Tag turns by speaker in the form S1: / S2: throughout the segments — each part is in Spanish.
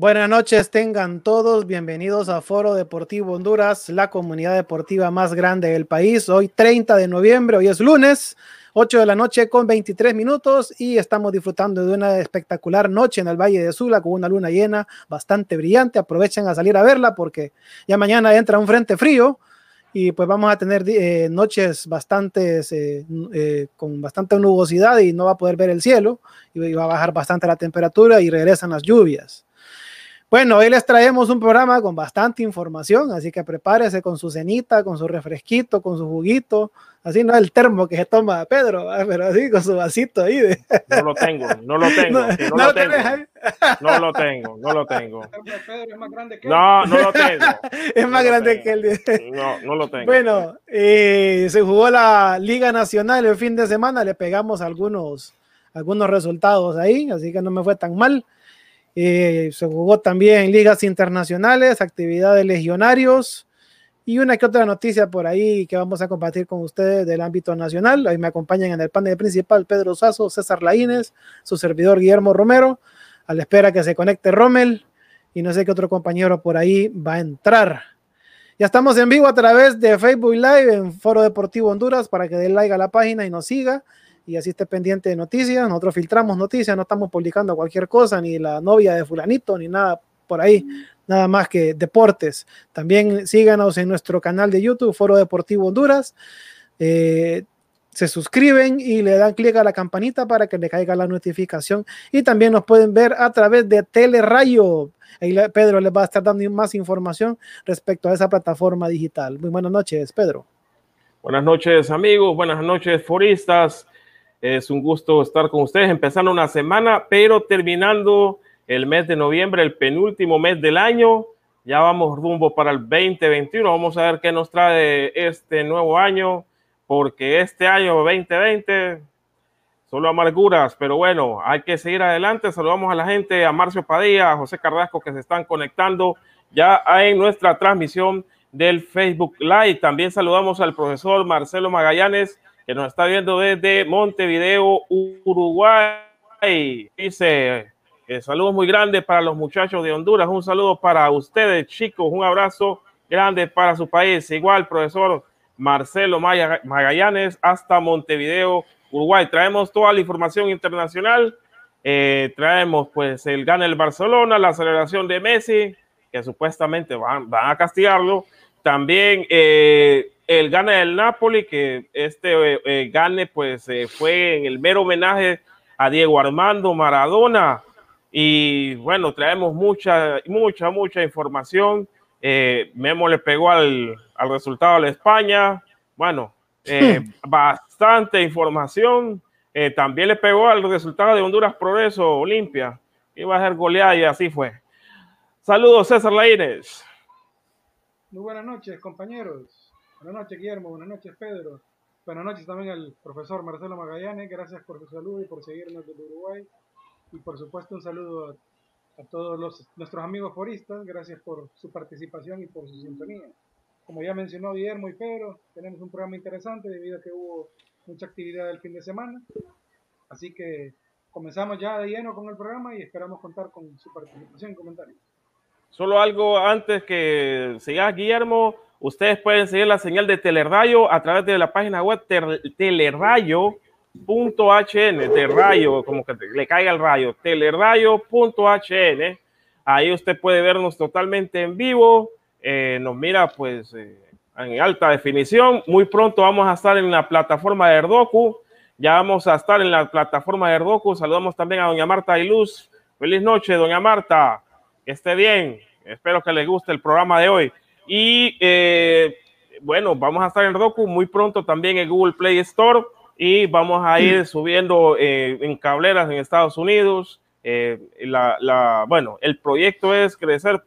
S1: Buenas noches, tengan todos bienvenidos a Foro Deportivo Honduras, la comunidad deportiva más grande del país. Hoy 30 de noviembre, hoy es lunes, 8 de la noche con 23 minutos y estamos disfrutando de una espectacular noche en el Valle de Sula con una luna llena bastante brillante. Aprovechen a salir a verla porque ya mañana entra un frente frío y pues vamos a tener eh, noches bastante eh, eh, con bastante nubosidad y no va a poder ver el cielo y va a bajar bastante la temperatura y regresan las lluvias. Bueno, hoy les traemos un programa con bastante información, así que prepárese con su cenita, con su refresquito, con su juguito, así no el termo que se toma Pedro, pero así con su vasito ahí.
S2: No lo tengo, no lo tengo, no, lo, tengo. No lo tengo, no lo tengo. No, no lo tengo.
S1: Es más grande que él.
S2: No, no lo tengo.
S1: Bueno, eh, se jugó la Liga Nacional el fin de semana, le pegamos algunos, algunos resultados ahí, así que no me fue tan mal. Eh, se jugó también ligas internacionales, actividades legionarios y una que otra noticia por ahí que vamos a compartir con ustedes del ámbito nacional. Ahí me acompañan en el panel principal Pedro Sazo, César Laínez, su servidor Guillermo Romero, a la espera que se conecte Rommel y no sé qué otro compañero por ahí va a entrar. Ya estamos en vivo a través de Facebook Live en Foro Deportivo Honduras para que dé like a la página y nos siga y así esté pendiente de noticias. Nosotros filtramos noticias, no estamos publicando cualquier cosa, ni la novia de fulanito, ni nada por ahí, nada más que deportes. También síganos en nuestro canal de YouTube, Foro Deportivo Honduras. Eh, se suscriben y le dan clic a la campanita para que le caiga la notificación. Y también nos pueden ver a través de Telerayo. Ahí Pedro les va a estar dando más información respecto a esa plataforma digital. Muy buenas noches, Pedro.
S2: Buenas noches, amigos. Buenas noches, foristas. Es un gusto estar con ustedes, empezando una semana, pero terminando el mes de noviembre, el penúltimo mes del año. Ya vamos rumbo para el 2021. Vamos a ver qué nos trae este nuevo año, porque este año 2020 solo amarguras, pero bueno, hay que seguir adelante. Saludamos a la gente, a Marcio Padilla, a José Carrasco que se están conectando ya en nuestra transmisión del Facebook Live. También saludamos al profesor Marcelo Magallanes que nos está viendo desde Montevideo, Uruguay. Dice, eh, saludos muy grandes para los muchachos de Honduras, un saludo para ustedes chicos, un abrazo grande para su país. Igual, profesor Marcelo Magallanes, hasta Montevideo, Uruguay. Traemos toda la información internacional. Eh, traemos pues el gana el Barcelona, la aceleración de Messi, que supuestamente van, van a castigarlo. También eh, el gane del Napoli, que este eh, eh, gane pues eh, fue en el mero homenaje a Diego Armando Maradona. Y bueno, traemos mucha, mucha, mucha información. Memo le pegó al, al, resultado a la España. Bueno, hmm. bastante información. también le pegó al resultado de Honduras Progreso Olimpia. Iba a ser goleada y así fue. Saludos, César Laínez.
S3: Muy buenas noches, compañeros. Buenas noches, Guillermo. Buenas noches, Pedro. Buenas noches también al profesor Marcelo Magallanes. Gracias por su saludo y por seguirnos desde Uruguay. Y por supuesto, un saludo a, todos los, nuestros amigos foristas. Gracias por su participación y por su sintonía. Como ya mencionó Guillermo y Pedro, tenemos un programa interesante debido a que hubo mucha actividad el fin de semana. Así que comenzamos ya de lleno con el programa y esperamos contar con su participación y comentarios.
S2: Solo algo antes que siga Guillermo Ustedes pueden seguir la señal de Telerayo a través de la página web telerayo.hn, telerayo, como que le caiga el rayo, telerayo.hn. Ahí usted puede vernos totalmente en vivo, eh, nos mira pues eh, en alta definición. Muy pronto vamos a estar en la plataforma de Erdoku. Ya vamos a estar en la plataforma de Erdoku. Saludamos también a doña Marta Iluz. Feliz noche, doña Marta. Que esté bien. Espero que les guste el programa de hoy. Y eh, bueno, vamos a estar en Roku muy pronto también en Google Play Store y vamos a ir subiendo eh, en cableras en Estados Unidos. Eh, la, bueno, el proyecto es crecer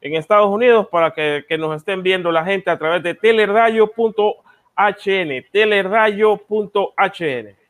S2: en Estados Unidos para que, que nos estén viendo la gente a través de teleradio.hn, teleradio.hn.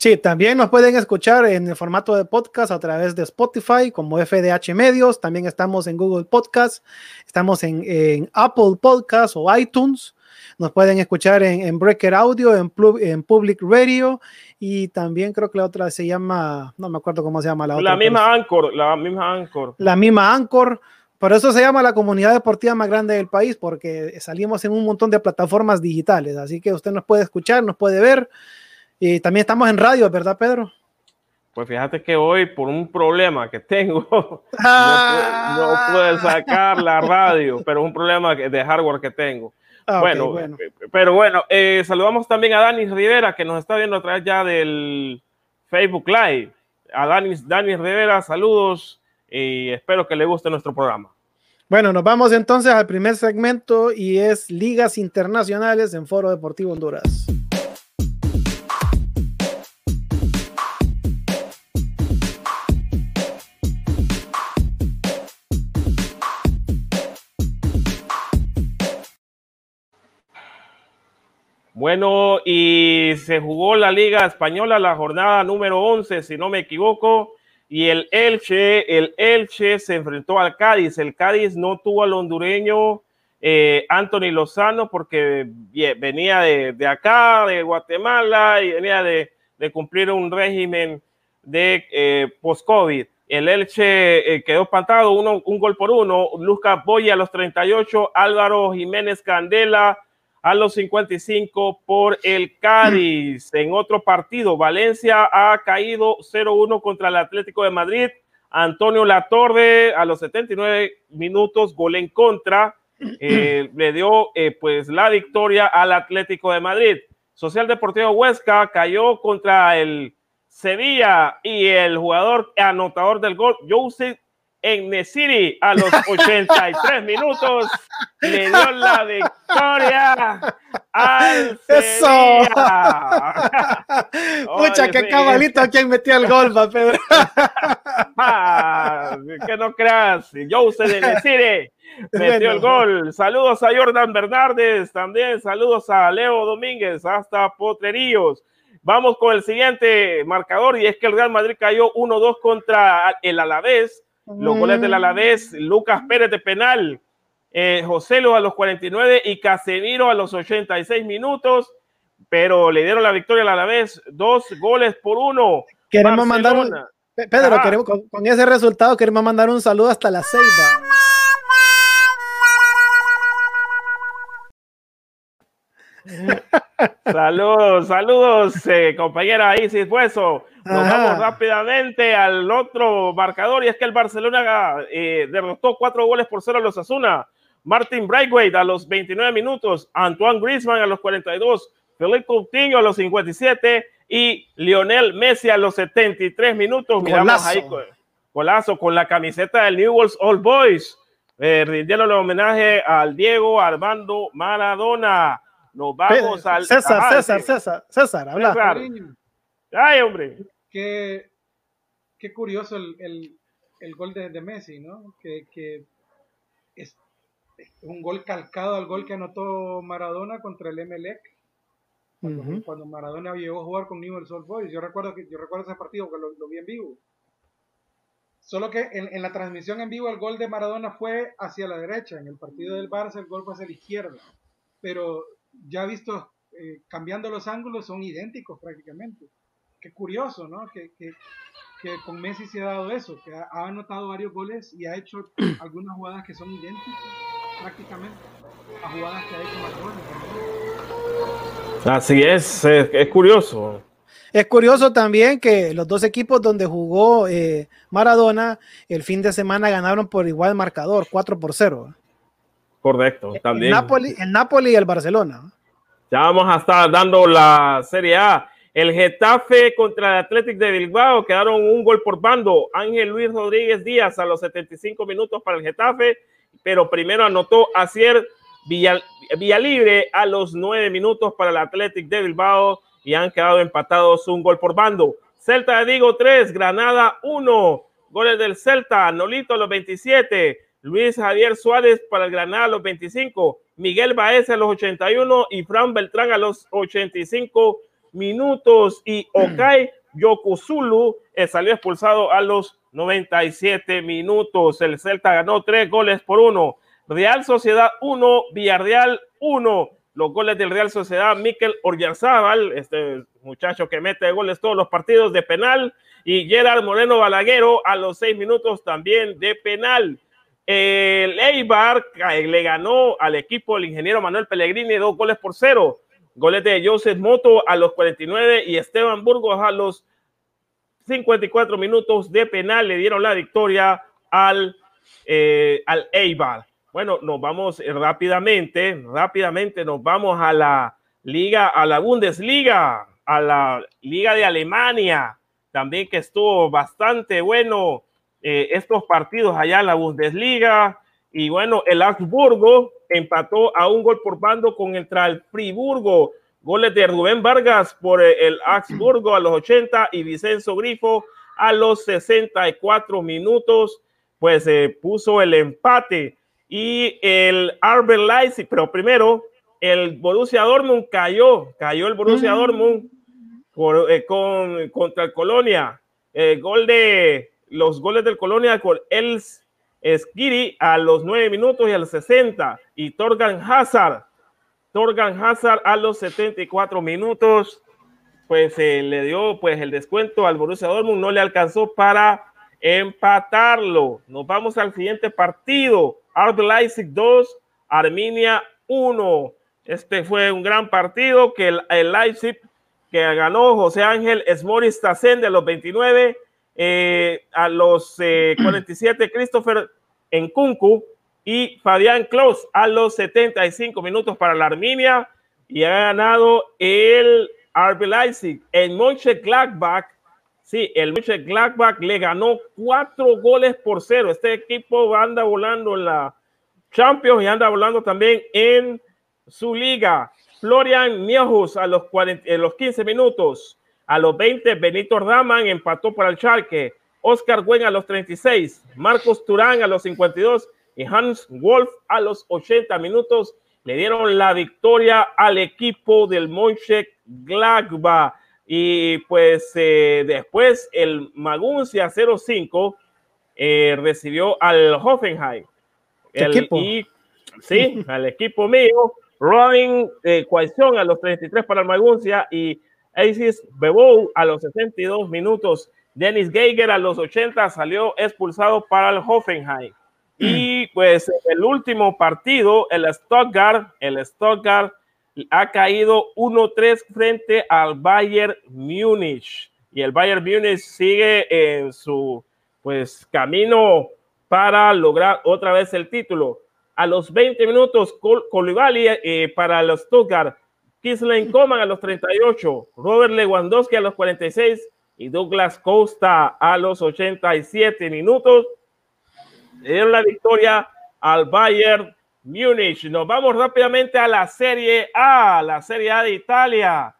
S1: Sí, también nos pueden escuchar en el formato de podcast a través de Spotify como FDH Medios. También estamos en Google Podcast, estamos en, Apple Podcast o iTunes. Nos pueden escuchar en, Breaker Audio, en, en, Public Radio y también creo que la otra se llama, no me acuerdo cómo se llama la otra.
S2: La misma Anchor, la misma Anchor.
S1: La misma Anchor. Por eso se llama la comunidad deportiva más grande del país, porque salimos en un montón de plataformas digitales. Así que usted nos puede escuchar, nos puede ver. Y también estamos en radio, ¿verdad, Pedro?
S2: Pues fíjate que hoy, por un problema que tengo, no, puedo, sacar la radio, pero es un problema de hardware que tengo. Ah, bueno, eh, pero bueno, eh, saludamos también a Dani Rivera, que nos está viendo a través ya del Facebook Live. A Dani, Dani Rivera, saludos y espero que le guste nuestro programa.
S1: Bueno, nos vamos entonces al primer segmento y es Ligas Internacionales en Foro Deportivo Honduras.
S2: Bueno, y se jugó la Liga Española, la jornada número 11, si no me equivoco, y el Elche, el Elche se enfrentó al Cádiz. El Cádiz no tuvo al hondureño eh, Anthony Lozano porque venía de, acá, de Guatemala, y venía de, cumplir un régimen de eh, post-COVID. El Elche eh, quedó espantado, uno, un gol por uno. Lucas Boya a los 38, Álvaro Jiménez Candela a los 55 por el Cádiz. En otro partido, Valencia ha caído 0-1 contra el Atlético de Madrid. Antonio Latorre a los 79 minutos, gol en contra, eh, le dio eh, pues la victoria al Atlético de Madrid. Social Deportivo Huesca cayó contra el Sevilla y el jugador anotador del gol, Joseph en Nesiri a los 83 minutos le dio la victoria al
S1: Eso. Mucha que cabalito quien metió el gol, va Pedro.
S2: Ah, que no creas, Jose de Nesiri metió el gol. Saludos a Jordan Bernardes, también saludos a Leo Domínguez, hasta Potrerillos. Vamos con el siguiente marcador y es que el Real Madrid cayó 1-2 contra el Alavés los goles del Alavés, Lucas Pérez de penal, eh, José Lu a los 49 y Casemiro a los 86 minutos, pero le dieron la victoria al Alavés, dos goles por uno.
S1: Queremos mandar un, Pedro, queremos, con, con, ese resultado queremos mandar un saludo hasta la Ceiba.
S2: saludos, saludos, eh, compañera Isis Hueso. Nos vamos rápidamente al otro marcador y es que el Barcelona eh, derrotó cuatro goles por cero a los Asuna. Martin Braithwaite a los 29 minutos, Antoine Griezmann a los 42, Felipe Coutinho a los 57 y Lionel Messi a los 73 minutos. Miramos ahí golazo con la camiseta del Newell's Old Boys, eh, rindiendo el homenaje al Diego Armando Maradona. Nos vamos al.
S1: César, César, César, César, habla.
S2: César. Ay, hombre.
S3: Qué, qué curioso el, el, el gol de, de, Messi, ¿no? Que, que es un gol calcado al gol que anotó Maradona contra el Emelec. Cuando, uh -huh. cuando, Maradona llegó a jugar con Newell's Old Boys. Yo recuerdo, que, yo recuerdo ese partido que lo, lo vi en vivo. Solo que en, en, la transmisión en vivo el gol de Maradona fue hacia la derecha. En el partido del Barça el gol fue hacia la izquierda. Pero ya visto, eh, cambiando los ángulos, son idénticos prácticamente. Qué curioso, ¿no? Que, que, que, con Messi se ha dado eso, que ha, ha, anotado varios goles y ha hecho algunas jugadas que son idénticas prácticamente a jugadas que ha hecho Maradona.
S2: Así es, es, es curioso.
S1: Es curioso también que los dos equipos donde jugó eh, Maradona el fin de semana ganaron por igual marcador, 4 por 0.
S2: Correcto, también.
S1: El Napoli, el Napoli y el Barcelona.
S2: Ya vamos a estar dando la Serie A. El Getafe contra el Athletic de Bilbao quedaron un gol por bando. Ángel Luis Rodríguez Díaz a los 75 minutos para el Getafe, pero primero anotó Acier Villa, Villalibre a los 9 minutos para el Athletic de Bilbao y han quedado empatados un gol por bando. Celta de Vigo 3, Granada 1. Goles del Celta, Nolito a los 27, Luis Javier Suárez para el Granada a los 25, Miguel Baez a los 81 y Fran Beltrán a los 85 minutos y Okai Yokozulu eh, salió expulsado a los 97 minutos. El Celta ganó tres goles por uno. Real Sociedad 1, Villarreal 1. Los goles del Real Sociedad, Miquel Orjarzábal, este muchacho que mete goles todos los partidos de penal, y Gerard Moreno Balaguero a los seis minutos también de penal. El Eibar le ganó al equipo del ingeniero Manuel Pellegrini dos goles por cero. Goles de Joseph Moto a los 49 y Esteban Burgos a los 54 minutos de penal le dieron la victoria al, eh, al Eibar. Bueno, nos vamos rápidamente, rápidamente nos vamos a la liga, a la Bundesliga, a la liga de Alemania, también que estuvo bastante bueno eh, estos partidos allá en la Bundesliga. Y bueno, el Augsburgo empató a un gol por bando con el Friburgo. Goles de Rubén Vargas por el Augsburgo a los 80 y Vicenzo Grifo a los 64 minutos. Pues se eh, puso el empate y el Arber Leipzig, pero primero el Borussia Dortmund cayó, cayó el Borussia Dortmund por, eh, con, contra el Colonia. El gol de los goles del Colonia con el Skiri a los 9 minutos y a los 60 y Torgan Hazard, Torgan Hazard a los 74 minutos, pues eh, le dio pues el descuento al Borussia Dortmund, no le alcanzó para empatarlo. Nos vamos al siguiente partido. RB Leipzig 2, Arminia 1. Este fue un gran partido que el, el Leipzig que ganó José Ángel Esmoris Tazen de los 29 eh, a los eh, 47 Christopher Enkunku y Fabián Klaus a los 75 minutos para la Arminia y ha ganado el RB Leipzig. En Mönchengladbach Sí, el Gladbach le ganó cuatro goles por cero. Este equipo anda volando en la Champions y anda volando también en su liga. Florian Nieuws a los, 40, en los 15 minutos. A los 20, Benito Raman empató para el Schalke. Oscar Gwen a los 36. Marcos Turán a los 52. Y Hans Wolf a los 80 minutos le dieron la victoria al equipo del Monche Gladbach. Y pues eh, después el Maguncia 05 eh, recibió al Hoffenheim. El, equipo? Y, sí, al equipo mío. Robin eh, Coalición a los 33 para el Maguncia y Asis Bebo a los 62 minutos. Dennis Geiger a los 80 salió expulsado para el Hoffenheim. Y pues el último partido, el Stuttgart, el Stuttgart ha caído 1-3 frente al Bayern Múnich. Y el Bayern Múnich sigue en su pues camino para lograr otra vez el título. A los 20 minutos, Col eh, para los Stuttgart, Kislen Coman a los 38, Robert Lewandowski a los 46 y Douglas Costa a los 87 minutos le la victoria al Bayern Múnich. Nos vamos rápidamente a la Serie A, la Serie A de Italia,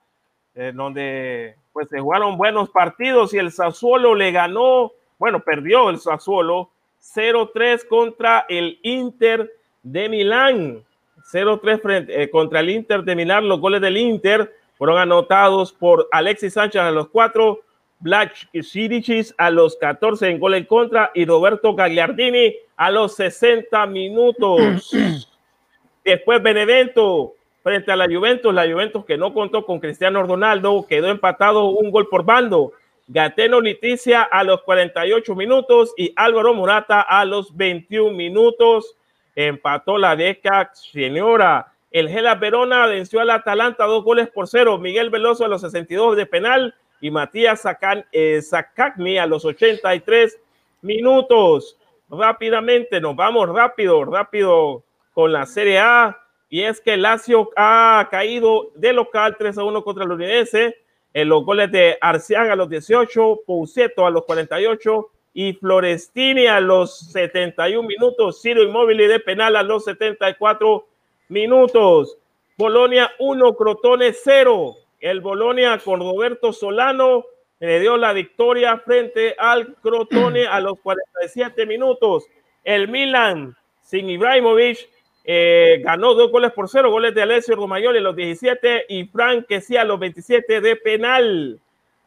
S2: donde pues se jugaron buenos partidos y el Sassuolo le ganó, bueno, perdió el Sassuolo 0-3 contra el Inter de Milán. 0-3 eh, contra el Inter de Milán. Los goles del Inter fueron anotados por Alexis Sánchez a los cuatro, Black Sirichis a los 14 en gol en contra y Roberto Gagliardini a los 60 minutos. Después Benevento frente a la Juventus, la Juventus que no contó con Cristiano Ronaldo, quedó empatado un gol por bando. Gateno Leticia a los 48 minutos y Álvaro Morata a los 21 minutos. Empató la Deca Señora. El Gela Verona venció al Atalanta dos goles por cero. Miguel Veloso a los 62 de penal y Matías Zacagni eh, a los 83 minutos. Rápidamente, nos vamos rápido, rápido con la Serie A. Y es que Lazio ha caído de local 3 a 1 contra el Udinese. En los goles de Arcián a los 18, Pouceto a los 48 y Florestini a los 71 minutos. Ciro Inmóvil de penal a los 74 minutos. Bolonia 1, Crotone 0. El Bolonia con Roberto Solano le dio la victoria frente al Crotone a los 47 minutos. El Milan sin Ibrahimovic eh, ganó dos goles por cero, goles de Alessio Romagnoli a los 17 y Frank que sí a los 27 de penal.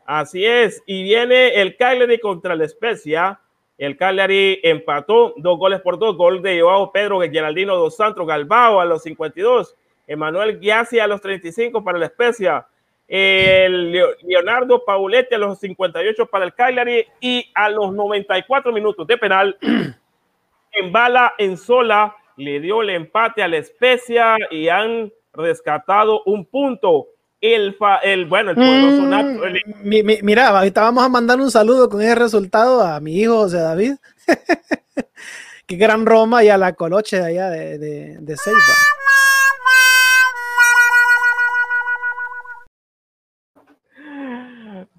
S2: Así es, y viene el Cagliari contra la Especia. El Cagliari empató dos goles por dos, gol de Joao Pedro Geraldino dos Santos Galbao a los 52, Emanuel Giassi a los 35 para la Especia el Leonardo Pauletti a los 58 para el Cagliari y a los 94 minutos de penal, en bala en sola, le dio el empate a la Especia y han rescatado un punto. El, el bueno, el poderoso
S1: mm, mira, ahorita vamos a mandar un saludo con ese resultado a mi hijo José David. Qué gran Roma y a la Coloche de allá de, de, de Ceiba.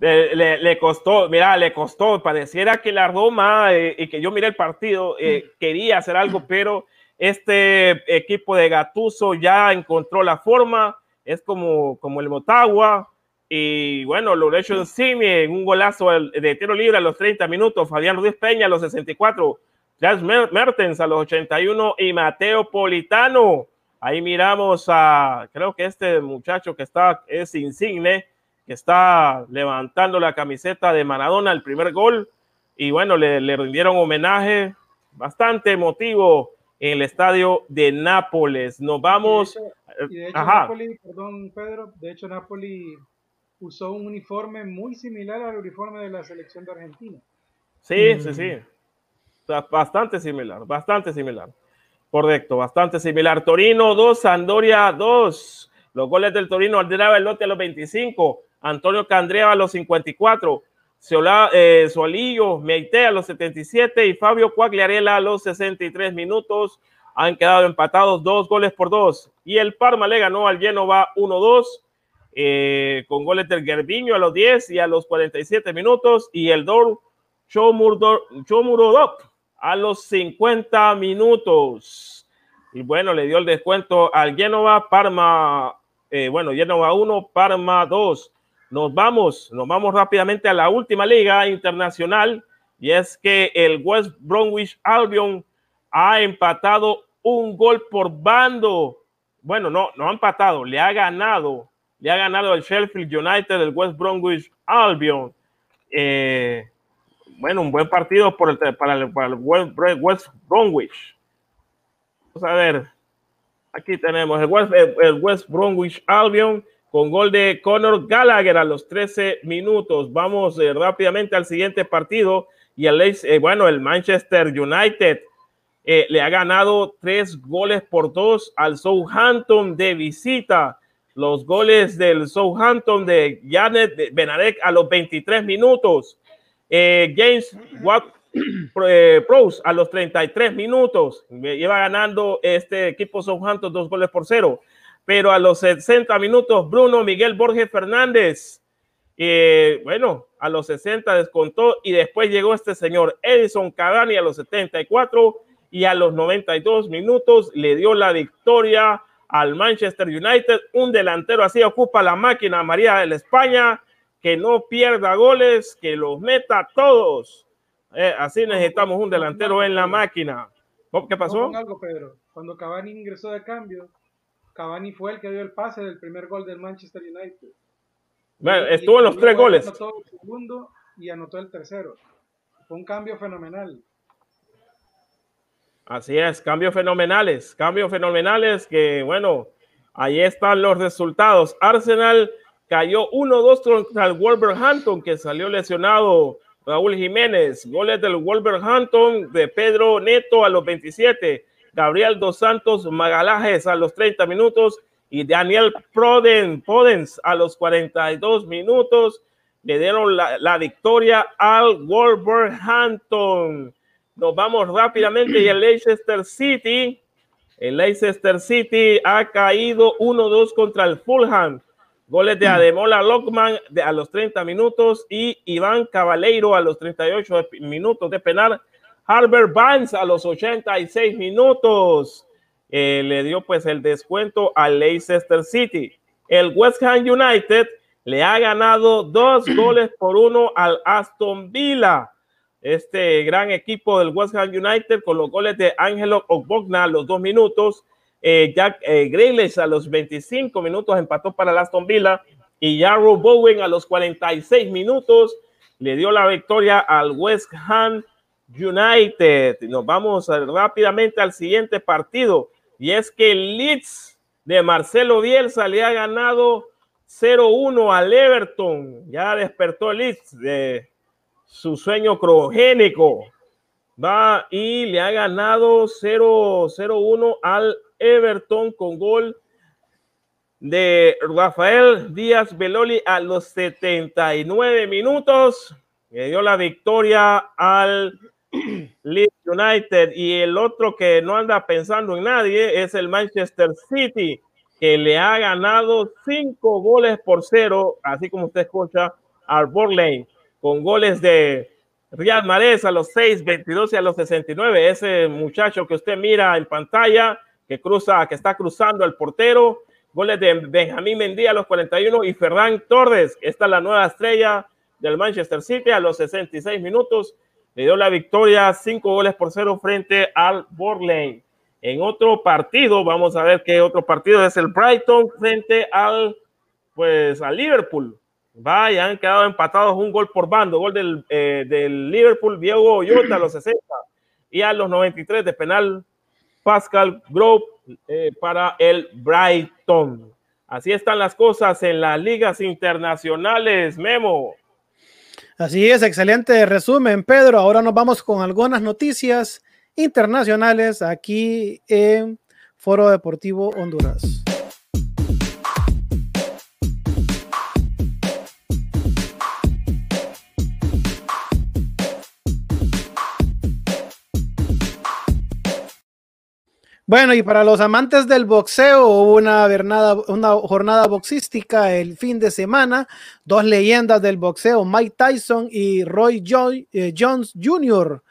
S2: Le, costó, mira, le costó, pareciera que la Roma eh, y que yo miré el partido eh, quería hacer algo, pero este equipo de Gatuso ya encontró la forma, es como, como el Motagua, y bueno, lo hecho en un golazo de tiro libre a los 30 minutos, Fabián Ruiz Peña a los 64, Charles Mertens a los 81 y Mateo Politano. Ahí miramos a, creo que este muchacho que está, es insigne, que está levantando la camiseta de Maradona, el primer gol, y bueno, le, le rindieron homenaje bastante emotivo en el estadio de Nápoles. Nos vamos.
S3: Y de hecho, Nápoles, perdón, Pedro, de hecho, Nápoles usó un uniforme muy similar al uniforme de la selección de Argentina.
S2: Sí, sí, sí. bastante similar, bastante similar. Correcto, bastante similar. Torino 2, Sandoria 2. Los goles del Torino ordenaba el lote a los 25. Antonio Candrea a los 54, Solillo eh, Solillo Meite a los 77 y Fabio Cuagliarela a los 63 minutos. Han quedado empatados dos goles por dos. Y el Parma le ganó al Genova 1-2. eh, con goles del Gerviño a los 10 y a los 47 minutos y el Dor Chomurodop a los 50 minutos. Y bueno, le dio el descuento al Genova, Parma, eh, bueno, Genova 1, Parma 2. Nos vamos, nos vamos rápidamente a la última liga internacional y es que el West Bromwich Albion ha empatado un gol por bando. Bueno, no, no ha empatado, le ha ganado le ha ganado el Sheffield United del West Bromwich Albion. Eh, bueno, un buen partido por el, para, el, West, Bromwich. Vamos a ver. Aquí tenemos el West, el West Bromwich Albion con gol de Conor Gallagher a los 13 minutos. Vamos eh, rápidamente al siguiente partido. Y el, eh, bueno, el Manchester United le ha ganado tres goles por dos al Southampton de visita los goles del Southampton de Janet Benarek a los 23 minutos. Eh, James Watt eh, Pros a los 33 minutos. Lleva ganando este equipo Southampton dos goles por cero. Pero a los 60 minutos, Bruno Miguel Borges Fernández. Eh, bueno, a los 60 descontó y después llegó este señor Edison Cavani a los 74 y a los 92 minutos le dio la victoria al Manchester United. Un delantero así ocupa la máquina María de la España, que no pierda goles, que los meta todos. Eh, así necesitamos un delantero en la máquina. ¿Qué pasó?
S3: algo, Pedro. Cuando Cavani ingresó de cambio, Cavani fue el que dio el pase del primer gol del Manchester United.
S2: Bueno, estuvo en los tres goles.
S3: Anotó el segundo y anotó el tercero. Fue un cambio fenomenal.
S2: Así es, cambios fenomenales, cambios fenomenales que, bueno, ahí están los resultados. Arsenal cayó 1-2 contra el Wolverhampton, que salió lesionado Raúl Jiménez. Goles del Wolverhampton de Pedro Neto a los 27, Gabriel Dos Santos Magalajes a los 30 minutos y Daniel Proden, Podens a los 42 minutos. Le dieron la, la victoria al Wolverhampton. Nos vamos rápidamente y el Leicester City. El Leicester City ha caído 1-2 contra el Fulham. Goles de Ademola Lockman a los 30 minutos y Iván Cabaleiro a los 38 minutos de penal. Harvard Barnes a los 86 minutos. Eh, le dio pues el descuento al Leicester City. El West Ham United le ha ganado dos goles por uno al Aston Villa este gran equipo del West Ham United con los goles de Angelo Ogbogna a los dos minutos, eh, Jack eh, a los 25 minutos empató para el Aston Villa y Jarro Bowen a los 46 minutos le dio la victoria al West Ham United. Nos vamos rápidamente al siguiente partido y es que el Leeds de Marcelo Bielsa le ha ganado 0-1 al Everton. Ya despertó el Leeds de su sueño crogénico. Va y le ha ganado 0-1 al Everton con gol de Rafael Díaz Beloli a los 79 minutos. Le dio la victoria al Leeds United y el otro que no anda pensando en nadie es el Manchester City que le ha ganado cinco goles por cero, así como usted escucha, al Borley con goles de Riyad Mahrez a los 6, 22 y a los 69. Ese muchacho que usted mira en pantalla, que cruza, que está cruzando el portero. Goles de Benjamín Mendía a los 41 y Ferran Torres. Esta es la nueva estrella del Manchester City a los 66 minutos. Le dio la victoria, 5 goles por 0 frente al Borley. En otro partido, vamos a ver qué otro partido es el Brighton frente al, pues, al Liverpool. Vaya, han quedado empatados un gol por bando. Gol del, eh, del Liverpool, Diego Yota a los 60 y a los 93 de penal Pascal Grove eh, para el Brighton. Así están las cosas en las ligas internacionales, Memo.
S1: Así es, excelente resumen, Pedro. Ahora nos vamos con algunas noticias internacionales aquí en Foro Deportivo Honduras. Bueno, y para los amantes del boxeo, hubo una, una jornada boxística el fin de semana. Dos leyendas del boxeo, Mike Tyson y Roy eh, Jones Jr.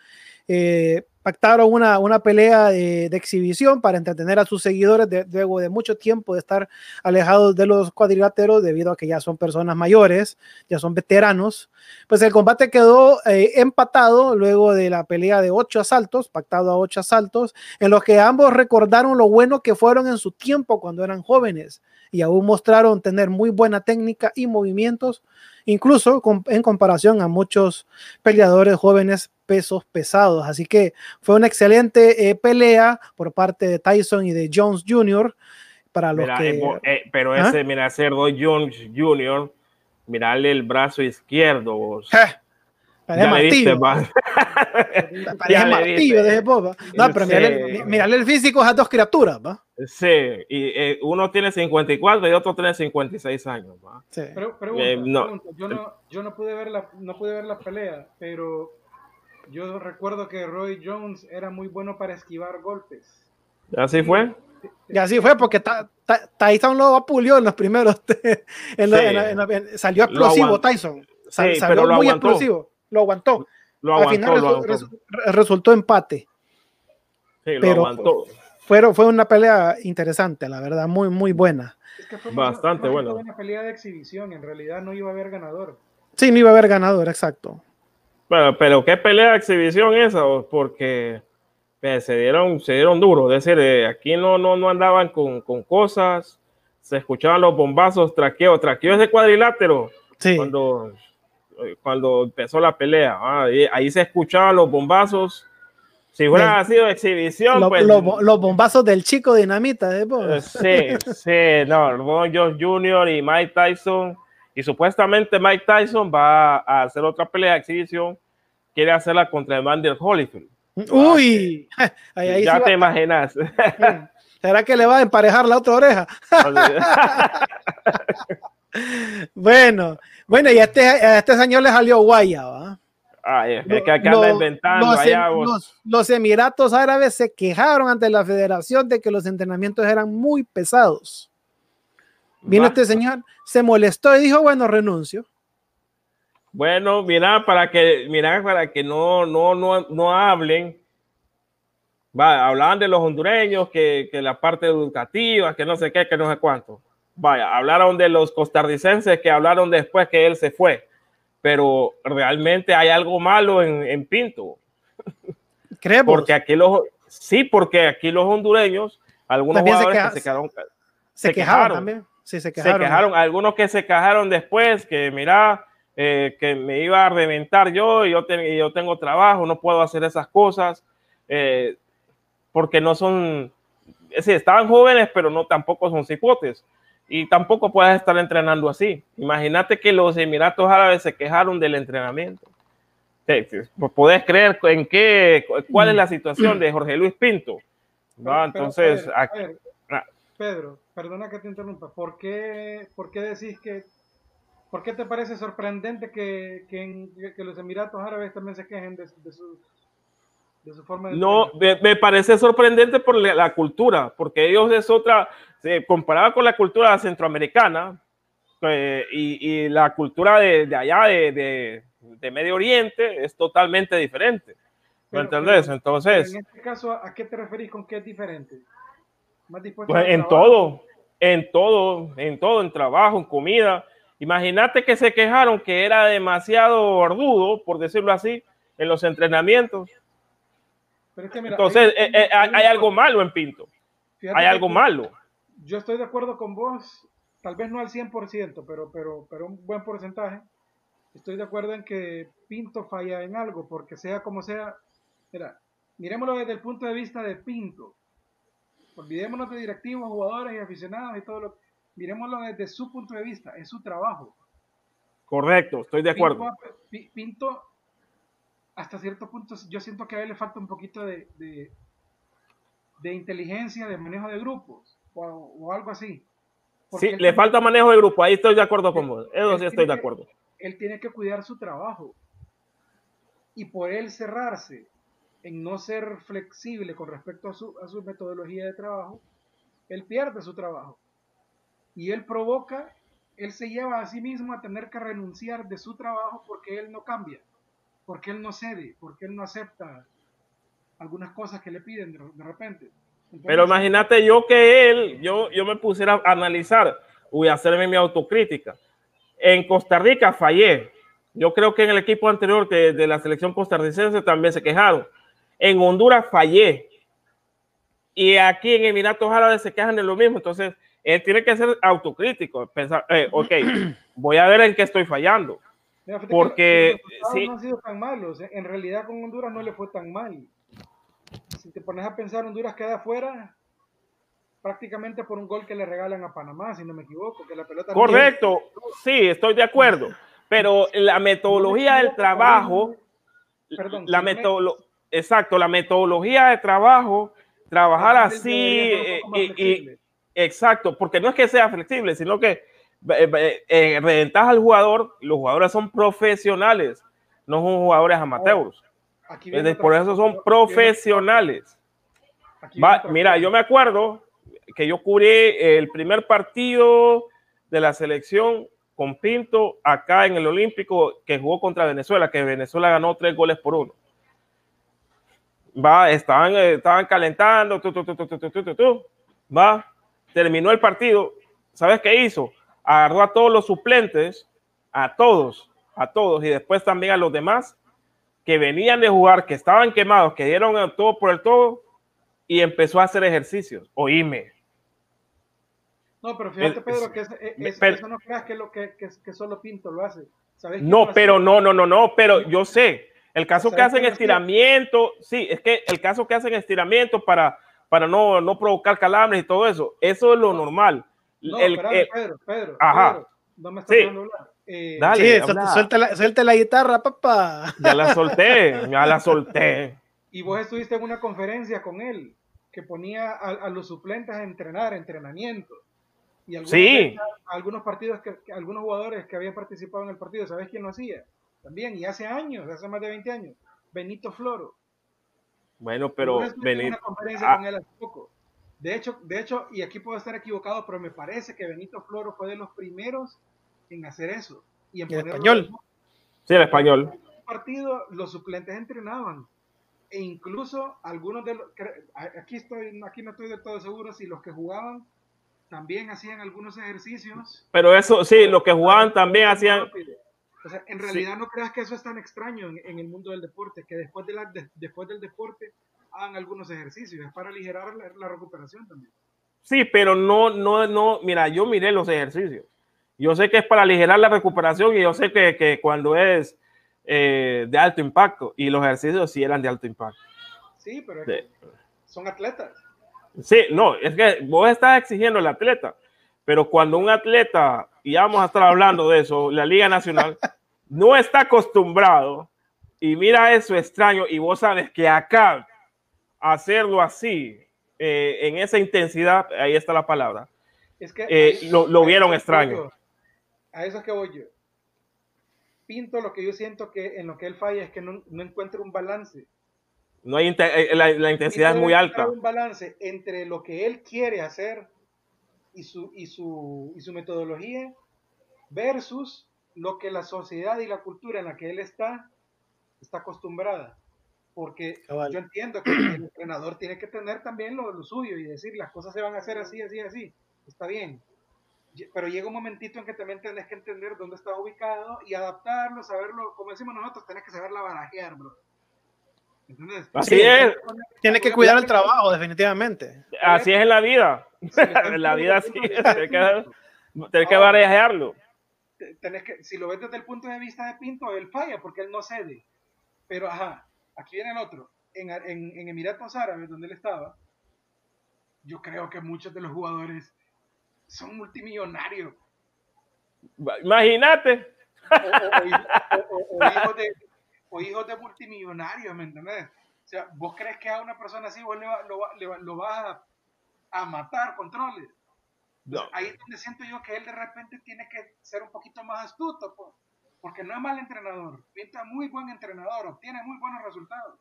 S1: Eh, pactaron una, una pelea de, exhibición para entretener a sus seguidores luego de mucho tiempo de estar alejados de los cuadriláteros debido a que ya son personas mayores, ya son veteranos. Pues el combate quedó eh, empatado luego de la pelea de ocho asaltos, pactado a ocho asaltos, en los que ambos recordaron lo bueno que fueron en su tiempo cuando eran jóvenes y aún mostraron tener muy buena técnica y movimientos, incluso en comparación a muchos peleadores jóvenes pesos pesados. Así que fue una excelente eh, pelea por parte de Tyson y de Jones Jr. Para los que...
S2: Eh, pero ¿Ah? ese, mira, Cerdo Jones Jr., mirarle el brazo izquierdo.
S1: Parece martillo. Parece martillo de popa. No, pero mirarle, el físico a dos criaturas, ¿va?
S2: Sí, y uno tiene 54 y otro tiene 56 años, ¿va?
S3: Sí. Pero, no. Yo, no, yo no pude ver la, no pude ver la pelea, pero yo recuerdo que Roy Jones era muy bueno para esquivar golpes.
S2: ¿Así fue?
S1: Y así fue, porque Tyson lo apulió en los primeros. salió explosivo Tyson. salió muy explosivo. Lo aguantó. Lo Al final resultó empate.
S2: Sí, lo pero aguantó.
S1: Fue, fue una pelea interesante, la verdad, muy, muy buena.
S2: Bastante buena.
S3: Fue una pelea de exhibición, en realidad no iba a haber ganador.
S1: Sí, no iba a haber ganador, exacto.
S2: Bueno, pero qué pelea de exhibición esa, porque eh, se dieron, se dieron duro. Es decir, eh, aquí no, no, no andaban con, cosas, se escuchaban los bombazos, traqueo, traqueo de cuadrilátero. Sí. Cuando, eh, cuando empezó la pelea, ah, ahí, se escuchaban los bombazos. Si hubiera sido exhibición, pues.
S1: los bombazos del chico dinamita,
S2: Sí, sí, no, Ron Jones Jr. y Mike Tyson y supuestamente Mike Tyson va a hacer otra pelea de exhibición, quiere hacerla contra Evander Holyfield.
S1: Uy,
S2: ya te imaginas.
S1: ¿Será que le va a emparejar la otra oreja? bueno, bueno, y a este, este señor le salió guaya, ¿va?
S2: Ay, es que acá anda inventando.
S1: Los, allá, los, los, Emiratos Árabes se quejaron ante la federación de que los entrenamientos eran muy pesados. Vino este señor, se molestó y dijo, bueno, renuncio.
S2: Bueno, mira, para que, mira, para que no, no, no, no hablen, va, hablaban de los hondureños, que, que, la parte educativa, que no sé qué, que no sé cuánto. Vaya, hablaron de los costarricenses que hablaron después que él se fue, pero realmente hay algo malo en, en Pinto.
S1: Creemos.
S2: Porque aquí los, sí, porque aquí los hondureños, algunos jugadores se, quedaron,
S1: se, quejaron también Sí, se
S2: quejaron. Algunos que se quejaron después, que mira, eh, que me iba a reventar yo y yo, yo tengo trabajo, no puedo hacer esas cosas, eh, porque no son, sí, estaban jóvenes, pero no tampoco son cipotes. Y tampoco puedes estar entrenando así. Imagínate que los Emiratos Árabes se quejaron del entrenamiento. Puedes creer en qué, cuál es la situación de Jorge Luis Pinto. ¿no? Entonces,
S3: Pedro, perdona que te interrumpa, ¿por qué, por qué decís que, por qué te parece sorprendente que, que, los Emiratos Árabes también se quejen de, su, de su forma de...
S2: No, me, parece sorprendente por la, cultura, porque ellos es otra, se comparada con la cultura centroamericana eh, y, la cultura de, allá, de, Medio Oriente, es totalmente diferente. ¿Me entendés? Entonces...
S3: En este caso, ¿a qué te referís con qué es diferente?
S2: Pues en todo, en todo, en todo, en trabajo, en comida. Imagínate que se quejaron que era demasiado gordudo, por decirlo así, en los entrenamientos. Entonces, eh, eh, hay, algo malo en Pinto. Hay algo malo.
S3: Yo estoy de acuerdo con vos, tal vez no al 100%, pero, pero, pero un buen porcentaje. Estoy de acuerdo en que Pinto falla en algo, porque sea como sea, mira, miremoslo desde el punto de vista de Pinto. Olvidémonos de directivos, jugadores y aficionados y todo lo. Miremoslo desde su punto de vista, es su trabajo.
S2: Correcto, estoy de acuerdo.
S3: Pinto, hasta cierto punto, yo siento que a él le falta un poquito de, de, inteligencia, de manejo de grupos o, algo así.
S2: sí, le falta manejo de grupo, ahí estoy de acuerdo con vos. Eso sí estoy de acuerdo.
S3: él tiene que cuidar su trabajo y por él cerrarse en no ser flexible con respecto a su, a su metodología de trabajo, él pierde su trabajo. Y él provoca, él se lleva a sí mismo a tener que renunciar de su trabajo porque él no cambia, porque él no cede, porque él no acepta algunas cosas que le piden de, repente.
S2: Pero imagínate yo que él, yo, yo me pusiera a analizar, voy a hacerme mi autocrítica. En Costa Rica fallé. Yo creo que en el equipo anterior de, de la selección costarricense también se quejaron. En Honduras fallé. Y aquí en Emiratos Árabes se quejan de lo mismo. Entonces, él tiene que ser autocrítico. Pensar, eh, ok, voy a ver en qué estoy fallando. Porque
S3: sí. no han sido tan malos. En realidad con Honduras no le fue tan mal. Si te pones a pensar, Honduras queda afuera prácticamente por un gol que le regalan a Panamá, si no me equivoco, que la pelota
S2: Correcto, sí, estoy de acuerdo, pero la metodología del trabajo, perdón, la metodología, exacto, la metodología de trabajo, trabajar así, eh, y, exacto, porque no es que sea flexible, sino que eh, eh, reventaja al jugador, los jugadores son profesionales, no son jugadores amateurs por eso son profesionales. mira, yo me acuerdo que yo cubrí el primer partido de la selección con Pinto acá en el Olímpico que jugó contra Venezuela, que Venezuela ganó tres goles por uno. Va, estaban, estaban calentando, va, terminó el partido. ¿Sabes qué hizo? Agarró a todos los suplentes, a todos, a todos, y después también a los demás, que venían de jugar, que estaban quemados, que dieron todo por el todo y empezó a hacer ejercicios. Oíme.
S3: No, pero fíjate, Pedro, que eso no creas que, lo, que, que, solo Pinto lo hace.
S2: No, pero no, no, no, no, pero yo sé. El caso que hacen estiramiento, sí, es que el caso que hacen estiramiento para, para no, no provocar calambres y todo eso, eso es lo normal.
S3: No, el, Pedro, Pedro, ajá. no me estás sí. hablar.
S1: Eh, Dale, suelta la, suelta la, guitarra, papá.
S2: Ya la solté, ya la solté.
S3: Y vos estuviste en una conferencia con él que ponía a, los suplentes a entrenar, entrenamiento. Y algunos,
S2: sí.
S3: algunos partidos, que, algunos jugadores que habían participado en el partido, ¿sabes quién lo hacía? También, y hace años, hace más de 20 años, Benito Floro.
S2: Bueno, pero
S3: Benito. una conferencia ah. con él hace poco. De hecho, de hecho, y aquí puedo estar equivocado, pero me parece que Benito Floro fue de los primeros en hacer eso. Y en
S1: ¿El español.
S2: Sí, el español.
S3: En partido, los suplentes entrenaban. E incluso algunos de los. Aquí, estoy, aquí no estoy del todo seguro si los que jugaban también hacían algunos ejercicios.
S2: Pero eso, sí, los que jugaban también hacían.
S3: O sea, en realidad no creas que eso es tan extraño en, el mundo del deporte, que después, de la, después del deporte hagan algunos ejercicios, es para aligerar la, la, recuperación también.
S2: Sí, pero no, no, no, mira, yo miré los ejercicios yo sé que es para aligerar la recuperación y yo sé que, que cuando es eh, de alto impacto y los ejercicios sí eran de alto impacto.
S3: Sí, pero son atletas.
S2: Sí, no, es que vos estás exigiendo al atleta, pero cuando un atleta, y vamos a estar hablando de eso, la Liga Nacional, no está acostumbrado y mira eso extraño y vos sabes que acá hacerlo así, eh, en esa intensidad, ahí está la palabra, es que eh, lo, lo vieron extraño
S3: a eso es que voy yo. Pinto lo que yo siento que en lo que él falla es que no, no encuentra un balance.
S2: No hay eh, la, intensidad es muy alta.
S3: Un balance entre lo que él quiere hacer y su, y su, y su metodología versus lo que la sociedad y la cultura en la que él está está acostumbrada. Porque yo entiendo que el entrenador tiene que tener también lo, lo suyo y decir las cosas se van a hacer así, así, así. Está bien pero llega un momentito en que también tenés que entender dónde está ubicado y adaptarlo, saberlo, como decimos nosotros, tenés que saberla barajear, bro.
S2: ¿Entendés? Así es.
S1: Tienes que cuidar el trabajo, definitivamente.
S2: Así es en la vida. en la vida así es. Tienes que, tenés que barajearlo.
S3: Tenés que, si lo ves desde el punto de vista de Pinto, él falla porque él no cede. Pero, ajá, aquí viene el otro. En, en, en Emiratos Árabes, donde él estaba, yo creo que muchos de los jugadores son multimillonarios.
S2: Imagínate.
S3: O, hijos de, multimillonarios, ¿me entiendes? O sea, vos crees que a una persona así vos lo, vas a, matar, controles. ahí es donde siento yo que él de repente tiene que ser un poquito más astuto, porque no es mal entrenador, pinta muy buen entrenador, obtiene muy buenos resultados.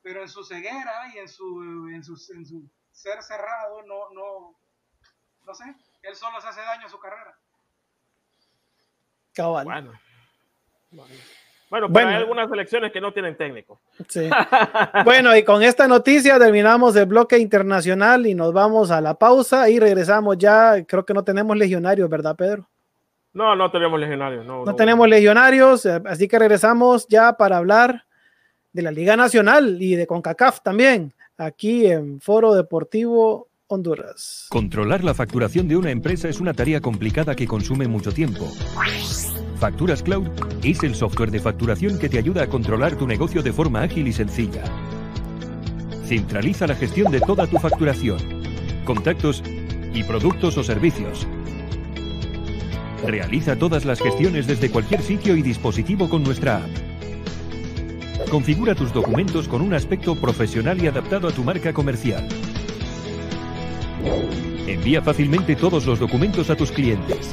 S3: pero en su ceguera y en su, en su, en su ser cerrado, no, no, no sé, él solo se hace daño a su carrera.
S1: Cabal.
S2: Bueno. Bueno, pero hay algunas selecciones que no tienen técnico.
S1: Sí. bueno, y con esta noticia terminamos el bloque internacional y nos vamos a la pausa y regresamos ya. Creo que no tenemos legionarios, ¿verdad, Pedro?
S2: No, no tenemos legionarios. No,
S1: no, no tenemos legionarios, eh, así que regresamos ya para hablar de la Liga Nacional y de CONCACAF también, aquí en Foro Deportivo Honduras.
S4: Controlar la facturación de una empresa es una tarea complicada que consume mucho tiempo. Facturas Cloud es el software de facturación que te ayuda a controlar tu negocio de forma ágil y sencilla. Centraliza la gestión de toda tu facturación, contactos y productos o servicios. Realiza todas las gestiones desde cualquier sitio y dispositivo con nuestra app. Configura tus documentos con un aspecto profesional y adaptado a tu marca comercial. Envía fácilmente todos los documentos a tus clientes.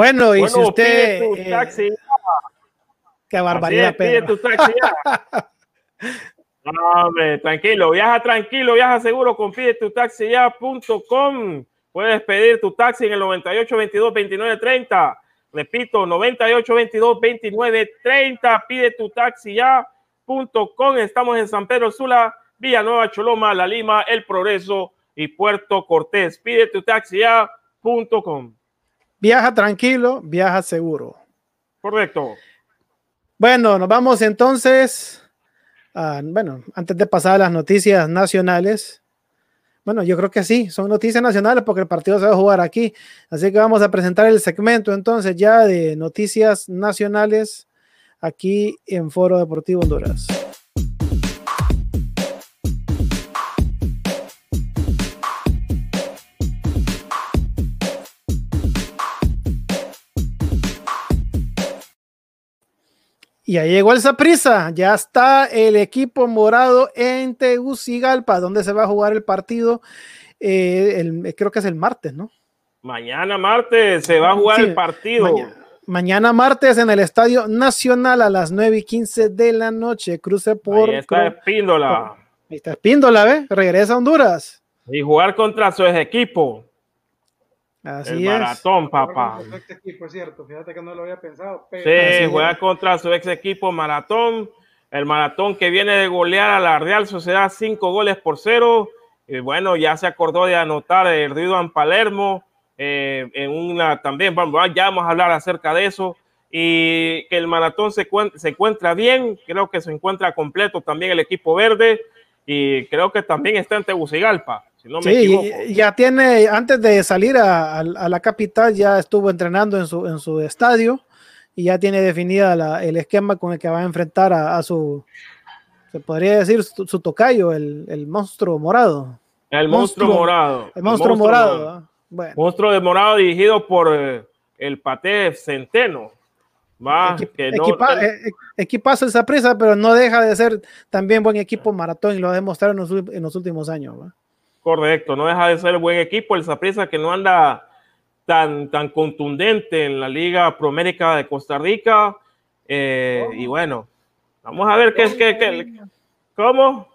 S1: Bueno, y si usted.
S2: Pide tu eh, taxi.
S1: Qué barbaridad,
S2: es, Pide tu taxi no, hombre, tranquilo, viaja tranquilo, viaja seguro con pidetutaxi.com. Puedes pedir tu taxi en el 98 22 29 30. Repito, 98 22 29 30. Pide tu taxi ya.com. Estamos en San Pedro Sula, Villanueva, Choloma, La Lima, El Progreso y Puerto Cortés. Pide tu taxi ya.com.
S1: Viaja tranquilo, viaja seguro.
S2: Correcto.
S1: Bueno, nos vamos entonces. A, bueno, antes de pasar a las noticias nacionales. Bueno, yo creo que sí, son noticias nacionales porque el partido se va a jugar aquí. Así que vamos a presentar el segmento entonces ya de noticias nacionales aquí en Foro Deportivo Honduras. Y ahí llegó el prisa, ya está el equipo morado en Tegucigalpa, donde se va a jugar el partido, eh, creo que es el martes, ¿no?
S2: Mañana martes se va a jugar el partido.
S1: Mañana, martes en el Estadio Nacional a las 9 y 15 de la noche, cruce por...
S2: Ahí está Espíndola.
S1: Ahí está Espíndola, ¿ve? Regresa a Honduras.
S2: Y jugar contra su equipo.
S1: Así
S2: el
S1: es.
S2: maratón, papá.
S3: Su ex equipo, es cierto, fíjate que no lo había pensado. Pero
S2: Sí,
S1: Así
S2: juega
S1: es.
S2: contra su ex equipo Maratón. El Maratón que viene de golear a la Real Sociedad cinco goles por cero. Y bueno, ya se acordó de anotar el en Palermo. eh, en una también, vamos, ya vamos a hablar acerca de eso. Y que el Maratón se, se encuentra bien. Creo que se encuentra completo también el equipo verde. Y creo que también está en Tegucigalpa, si no me
S1: Sí,
S2: equivoco.
S1: ya tiene, antes de salir a, a- a la capital, ya estuvo entrenando en su, en su estadio y ya tiene definida la- el esquema con el que va a enfrentar a, a su, se podría decir, su, su tocayo, el, el monstruo morado.
S2: el monstruo,
S1: monstruo-
S2: morado.
S1: El monstruo, morado. Bueno,
S2: Monstruo de morado dirigido por eh, el Pate Centeno. Va,
S1: equi-
S2: que no-
S1: equipa- eh, equipazo esa prisa, pero no deja de ser también buen equipo maratón y lo ha demostrado en los, en los últimos años. ¿va?
S2: Correcto, no deja de ser buen equipo. El Saprissa que no anda tan, tan contundente en la Liga Promérica de Costa Rica. Eh, y bueno, vamos a ver qué es que, que- ¿Cómo?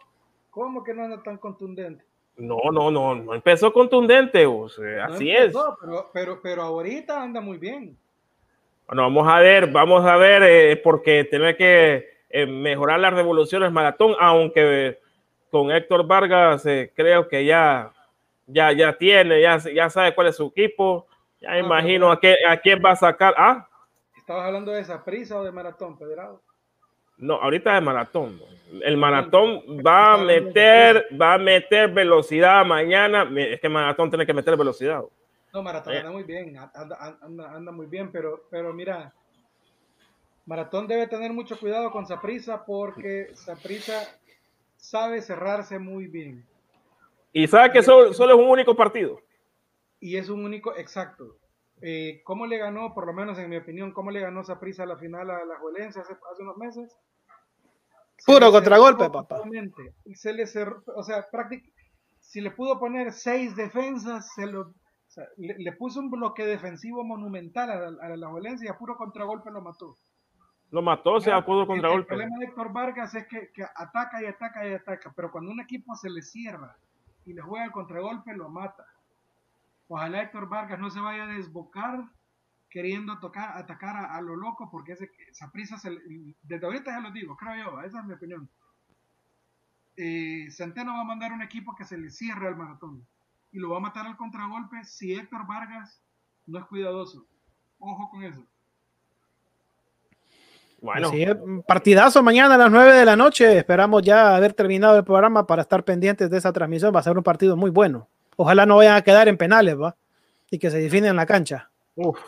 S3: ¿Cómo que no anda tan contundente?
S2: No, no, no, no empezó contundente, o sea,
S3: No
S2: así es.
S3: Pero, pero, pero ahorita anda muy bien.
S2: Bueno, vamos a ver, vamos a ver, eh, porque tiene que eh, mejorar las revoluciones maratón, aunque con Héctor Vargas eh, creo que ya, ya, ya tiene, ya, ya sabe cuál es su equipo. Ya
S3: Ah,
S2: imagino a, qué, a quién va a sacar. Ah,
S3: ¿Estabas hablando de esa prisa o de maratón, Federado?
S2: no, ahorita es maratón. El maratón va a meter, va a meter velocidad mañana. Es que maratón tiene que meter velocidad.
S3: No, Maratón
S2: Eh.
S3: anda muy bien, anda, anda, anda muy bien, pero, pero mira, Maratón debe tener mucho cuidado con Saprisa porque Saprisa sabe cerrarse muy bien.
S2: Y sabe que solo, solo es un único partido.
S3: Y es un único, exacto. Eh, ¿Cómo le ganó, por lo menos en mi opinión, cómo le ganó Saprisa la final a la Juelense hace, hace unos meses? Se
S1: Puro contragolpe, papá.
S3: totalmente. Y se le cerró, o sea, prácticamente, si le pudo poner seis defensas, se lo, o sea, le, le puso un bloque defensivo monumental a la, a la y a puro contragolpe lo mató.
S2: Lo mató, se acuerdo
S3: el-
S2: contra
S3: El
S2: golpe.
S3: problema de Héctor Vargas es que, que ataca y ataca y ataca, pero cuando un equipo se le cierra y le juega el contragolpe, lo mata. Ojalá Héctor Vargas no se vaya a desbocar queriendo tocar, atacar a, a lo loco, porque ese, esa prisa, se le- desde ahorita ya lo digo, creo yo, esa es mi opinión. Eh, Centeno va a mandar un equipo que se le cierre al maratón y lo va a matar al contragolpe si Héctor Vargas no es cuidadoso. Ojo con eso.
S2: Bueno,
S1: Así es, partidazo mañana a las 9 de la noche. Esperamos ya haber terminado el programa para estar pendientes de esa transmisión. Va a ser un partido muy bueno. Ojalá no vayan a quedar en penales, ¿va? Y que se define en la cancha.
S2: uf,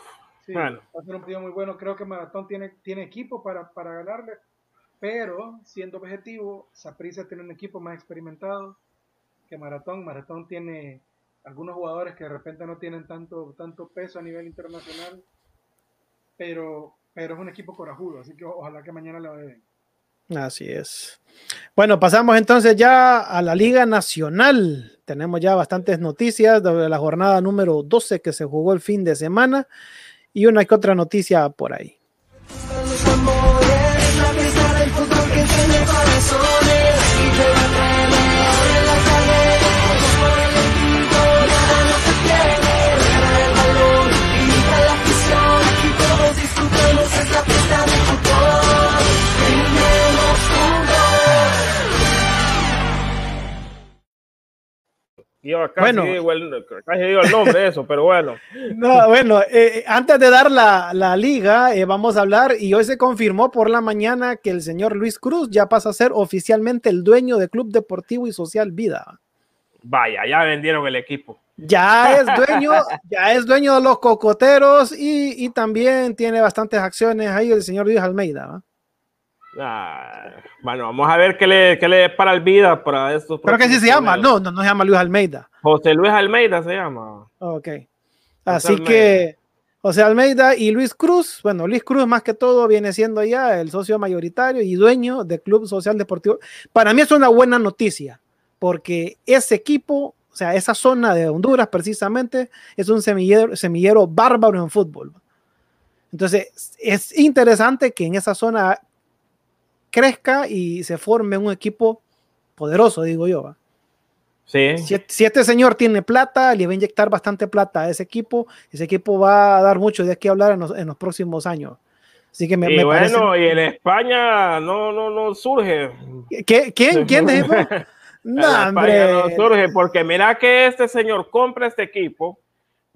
S3: Sí,
S2: Bueno.
S3: va a ser un partido muy bueno. Creo que Maratón tiene, tiene equipo para, para ganarle, pero siendo objetivo, Saprissa tiene un equipo más experimentado que Maratón. Maratón tiene algunos jugadores que de repente no tienen tanto, tanto peso a nivel internacional, pero, pero es un equipo corajudo, así que ojalá que mañana vaya bien.
S1: Así es. Bueno, pasamos entonces ya a la Liga Nacional. Tenemos ya bastantes noticias de la jornada número 12 que se jugó el fin de semana y una que otra noticia por ahí.
S2: Yo casi,
S1: Bueno.
S2: digo el, casi digo el nombre de eso, pero bueno.
S1: No, bueno, eh, antes de dar la, la liga, eh, vamos a hablar y hoy se confirmó por la mañana que el señor Luis Cruz ya pasa a ser oficialmente el dueño de Club Deportivo y Social Vida.
S2: Vaya, ya vendieron el equipo.
S1: Ya es dueño, ya es dueño de los cocoteros y, y también tiene bastantes acciones ahí el señor Luis Almeida. ¿va?
S2: Ah, bueno, vamos a ver qué le, qué le para el vida para estos.
S1: Creo que así se llama, no, no, no se llama Luis Almeida.
S2: José Luis Almeida se llama.
S1: Ok. Así
S2: Almeida.
S1: que José Almeida y Luis Cruz, bueno, Luis Cruz más que todo viene siendo ya el socio mayoritario y dueño del Club Social Deportivo. Para mí es una buena noticia, porque ese equipo, o sea, esa zona de Honduras precisamente, es un semillero, semillero bárbaro en fútbol. Entonces, es interesante que en esa zona crezca y se forme un equipo poderoso, digo yo. ¿va? Sí. Si, si, este señor tiene plata, le va a inyectar bastante plata a ese equipo. Ese equipo va a dar mucho de qué hablar en los, en los próximos años. Así que me,
S2: y bueno, y en España no, no, no surge.
S1: ¿Qué, ¿Quién? ¿Quién?
S2: no, hombre. no surge, porque mira que este señor compra este equipo,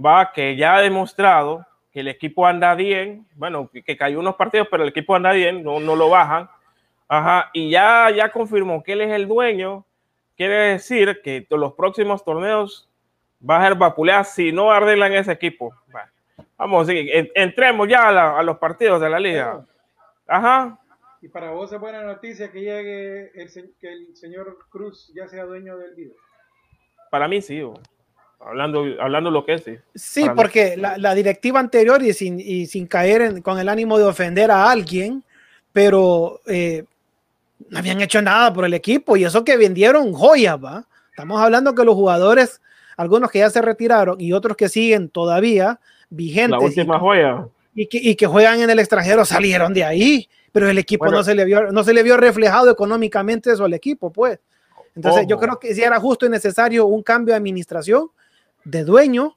S2: va, que ya ha demostrado que el equipo anda bien, bueno, que, cayó unos partidos, pero el equipo anda bien, no, no lo bajan. Ajá, y ya, ya confirmó que él es el dueño quiere decir que los próximos torneos va a ser vapulear si no arreglan ese equipo. vamos, sí, entremos ya a, los partidos de la liga. Ajá.
S3: Y para vos es buena noticia que llegue el, que el señor Cruz ya sea dueño del video.
S2: Para mí sí, hablando, hablando lo que es. Sí,
S1: sí porque la, directiva anterior y sin, y sin caer con el ánimo de ofender a alguien, pero eh, no habían hecho nada por el equipo y eso que vendieron joyas, ¿va? Estamos hablando que los jugadores, algunos que ya se retiraron y otros que siguen todavía vigentes.
S2: La última
S1: y,
S2: joya.
S1: Y que, y que, juegan en el extranjero salieron de ahí, pero el equipo no, se le vio, no se le vio reflejado económicamente eso al equipo, pues. Entonces yo creo que si era justo y necesario un cambio de administración, de dueño,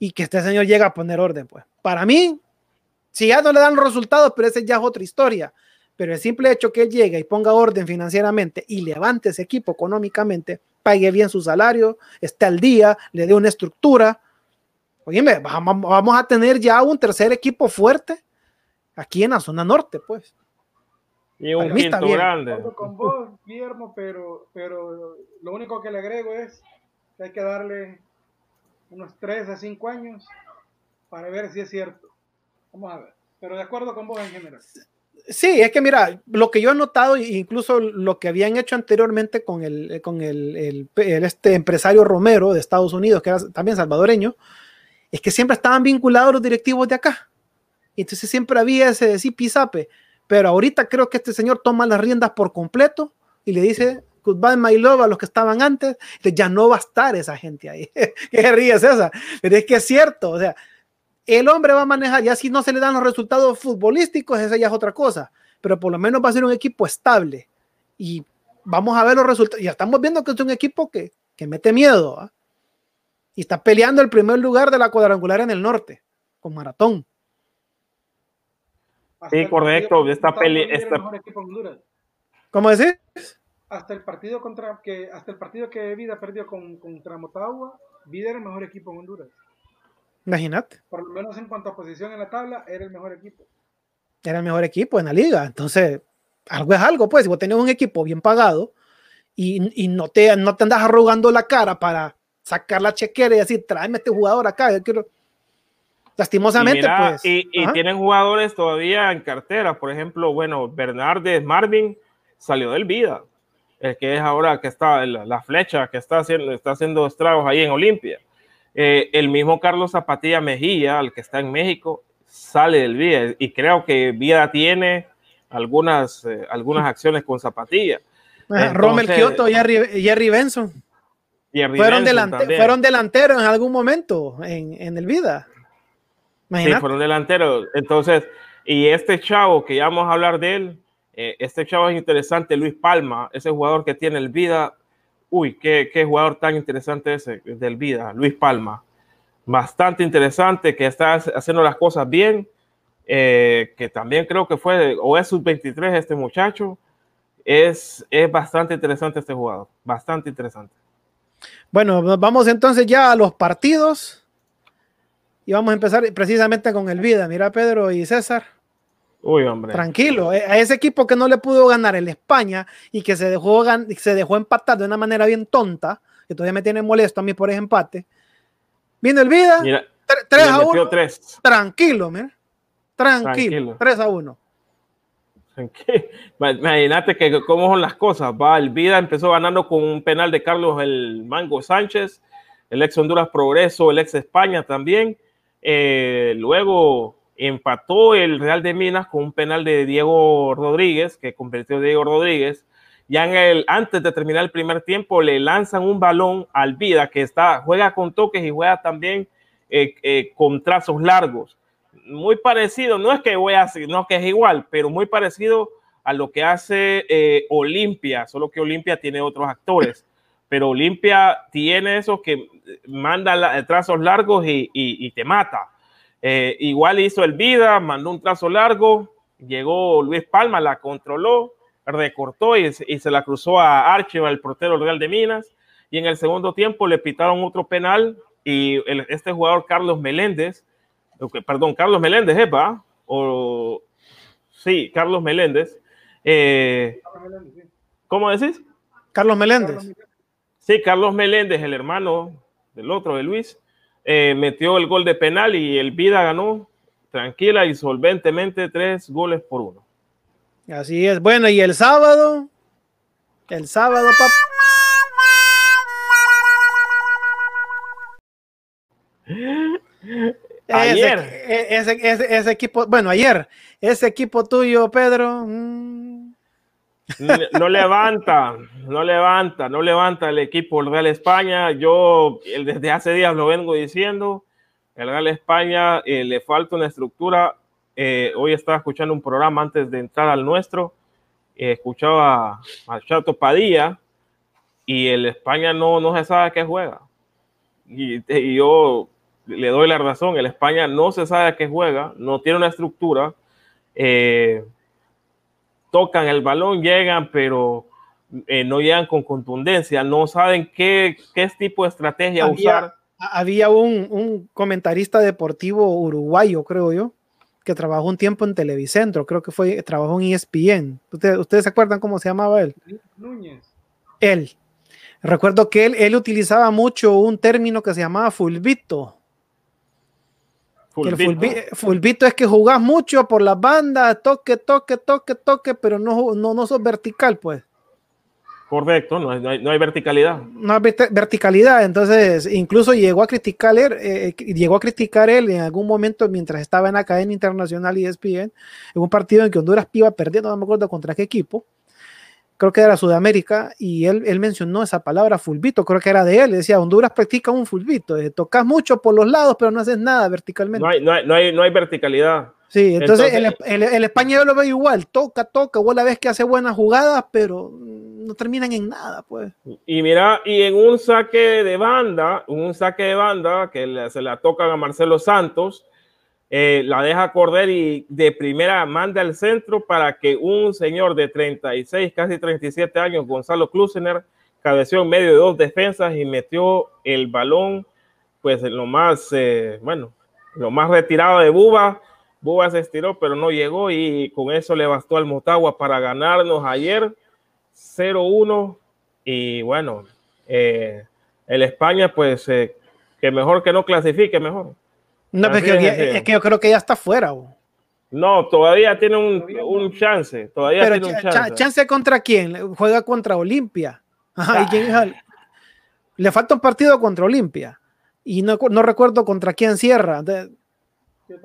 S1: y que este señor llegue a poner orden, pues. Para mí, si ya no le dan resultados, pero esa ya es otra historia pero el simple hecho que él llegue y ponga orden financieramente y levante ese equipo económicamente, pague bien su salario, esté al día, le dé una estructura, oíme, vamos a tener ya un tercer equipo fuerte aquí en la zona norte, pues.
S2: Y un quinto grande.
S3: Con vos, Guillermo, pero, pero lo único que le agrego es que hay que darle unos 3 a 5 años para ver si es cierto. Vamos a ver. Pero de acuerdo con vos en general.
S1: Sí, es que mira, lo que yo he notado, incluso lo que habían hecho anteriormente con el, con el, este empresario Romero de Estados Unidos, que era también salvadoreño, es que siempre estaban vinculados los directivos de acá. Entonces siempre había ese decir pisape. Pero ahorita creo que este señor toma las riendas por completo y le dice goodbye my love a los que estaban antes. Ya no va a estar esa gente ahí. ¿Qué ríes esa? Pero es que es cierto, o sea, el hombre va a manejar, ya si no se le dan los resultados futbolísticos, esa ya es otra cosa, pero por lo menos va a ser un equipo estable y vamos a ver los resultados. Ya estamos viendo que es un equipo que, que mete miedo ¿ah? y está peleando el primer lugar de la cuadrangular en el norte con Maratón.
S2: sí, correcto. Esta peli,
S1: ¿Cómo decís?
S3: Hasta el partido contra que hasta el partido que Vida perdió con, contra Motagua, Vida era el mejor equipo en Honduras.
S1: Imagínate.
S3: Por lo menos en cuanto a posición en la tabla, era el mejor equipo.
S1: Era el mejor equipo en la liga. Entonces, algo es algo, pues. Si vos tenés un equipo bien pagado y, y no, te, no te andas arrugando la cara para sacar la chequera y decir, tráeme este jugador acá. Yo quiero. Lastimosamente, pues.
S2: Y, y tienen jugadores todavía en cartera. Por ejemplo, bueno, Bernardes Marvin salió del Vida. El que es ahora que está la, la flecha que está haciendo, está haciendo estragos ahí en Olimpia. Eh, el mismo Carlos Zapatilla Mejía, el que está en México, sale del Vida y creo que Vida tiene algunas, eh, algunas acciones con Zapatilla.
S1: Romel Kioto y Jerry, Benson. fueron, fueron delanteros en algún momento en, el Vida.
S2: Sí, fueron delanteros. Entonces, y este chavo que ya vamos a hablar de él, eh, este chavo es interesante, Luis Palma, ese jugador que tiene el Vida uy, qué, jugador tan interesante ese del Vida, Luis Palma. Bastante interesante, que está haciendo las cosas bien, eh, que también creo que fue, o es sub-23 este muchacho. Es, es bastante interesante este jugador, bastante interesante.
S1: Bueno, vamos entonces ya a los partidos y vamos a empezar precisamente con el Vida. Mira, Pedro y César.
S2: Uy, hombre.
S1: Tranquilo, eh, a ese equipo que no le pudo ganar el España y que se dejó, se dejó empatar de una manera bien tonta, que todavía me tiene molesto a mí por ese empate. Viendo el vida, 3 a 1. Tranquilo, mira. Tranquilo, 3 a 1.
S2: Imagínate que cómo son las cosas. Va, el Vida empezó ganando con un penal de Carlos el Mango Sánchez, el ex Honduras Progreso, el ex España también. Eh, luego empató el Real de Minas con un penal de Diego Rodríguez, que convirtió Diego Rodríguez. Ya en el, antes de terminar el primer tiempo, le lanzan un balón al Vida, que está, juega con toques y juega también eh, eh, con trazos largos. Muy parecido, no es que voy a no que es igual, pero muy parecido a lo que hace eh, Olimpia, solo que Olimpia tiene otros actores. pero Olimpia tiene eso que manda trazos largos y, te mata. Eh, igual hizo el Vida, mandó un trazo largo, llegó Luis Palma, la controló, recortó y, se la cruzó a Archival, el portero Real de Minas. Y en el segundo tiempo le pitaron otro penal y este jugador Carlos Meléndez, perdón, Carlos Meléndez, ¿eh, O, sí, Carlos Meléndez. Eh, ¿Cómo decís?
S1: Carlos Meléndez.
S2: Sí, Carlos Meléndez, el hermano del otro, de Luis, eh, metió el gol de penal y el Vida ganó tranquila y solventemente tres goles por uno.
S1: Así es. Bueno, y el sábado, el sábado, papá. Ayer. Ese, ese, equipo, bueno, ayer, ese equipo tuyo, Pedro. Mm.
S2: No, levanta, no levanta, no levanta el equipo el Real España. Yo desde hace días lo vengo diciendo. El Real España eh, le falta una estructura. Eh, hoy estaba escuchando un programa antes de entrar al nuestro. Eh, escuchaba a Chato Padilla y el España no, no se sabe qué juega. Y, yo le doy la razón, el España no se sabe a qué juega, no tiene una estructura, tocan el balón, llegan, pero eh, no llegan con contundencia, no saben qué, qué tipo de estrategia usar.
S1: Había un, comentarista deportivo uruguayo, creo yo, que trabajó un tiempo en Televicentro, creo que fue, trabajó en ESPN. ¿Ustedes, ¿Ustedes se acuerdan cómo se llamaba él? Núñez. Él. Recuerdo que él, él utilizaba mucho un término que se llamaba fulbito el fulbito es que jugás mucho por las bandas, toque, toque, toque, toque, pero no, no, no sos vertical, pues.
S2: Correcto, no hay, no hay, verticalidad.
S1: No hay verticalidad, entonces incluso llegó a criticar él, eh, llegó a criticar él en algún momento mientras estaba en la cadena internacional y ESPN, en un partido en que Honduras iba perdiendo, no me acuerdo contra qué equipo, creo que era Sudamérica, y él, él mencionó esa palabra fulbito, creo que era de él, decía, Honduras practica un fulbito, eh, tocas mucho por los lados, pero no haces nada verticalmente.
S2: No hay, no hay, no hay, no hay verticalidad.
S1: Sí, entonces, el, el, el, español lo ve igual, toca, toca, vos la ves que hace buenas jugadas, pero no terminan en nada, pues.
S2: Y mira, y en un saque de banda, un saque de banda que se la tocan a Marcelo Santos, eh, la deja correr y de primera manda al centro para que un señor de 36, casi 37 años, Gonzalo Klusener, cabeció en medio de dos defensas y metió el balón, pues lo más, eh, bueno, lo más retirado de Buba. Buba se estiró, pero no llegó y con eso le bastó al Motagua para ganarnos ayer 0-1 y bueno, eh, el España, pues que mejor que no clasifique, mejor.
S1: No, es que, yo creo que ya está fuera.
S2: No, todavía tiene un, chance. Todavía tiene un chance.
S1: chance. contra quién? Juega contra Olimpia. Le falta un partido contra Olimpia. Y no, no recuerdo contra quién cierra.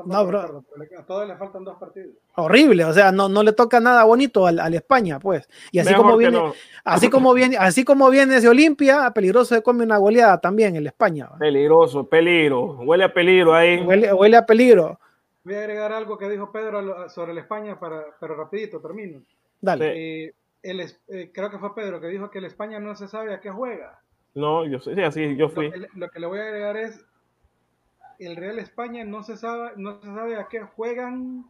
S3: No, bro. A todos le faltan dos partidos.
S1: Horrible, o sea, no, no le toca nada bonito al, al España, pues. Y así como viene, así como viene, así como viene ese Olimpia, peligroso se come una goleada también en España.
S2: Peligroso, peligro, huele a peligro ahí.
S1: Huele, huele, a peligro.
S3: Voy a agregar algo que dijo Pedro sobre el España, para, pero rapidito, termino.
S1: Dale.
S3: Eh, eh, creo que fue Pedro que dijo que el España no se sabe a qué juega.
S2: No, yo sé, sí, así yo fui.
S3: lo que le voy a agregar es el Real España no se sabe, no se sabe a qué juegan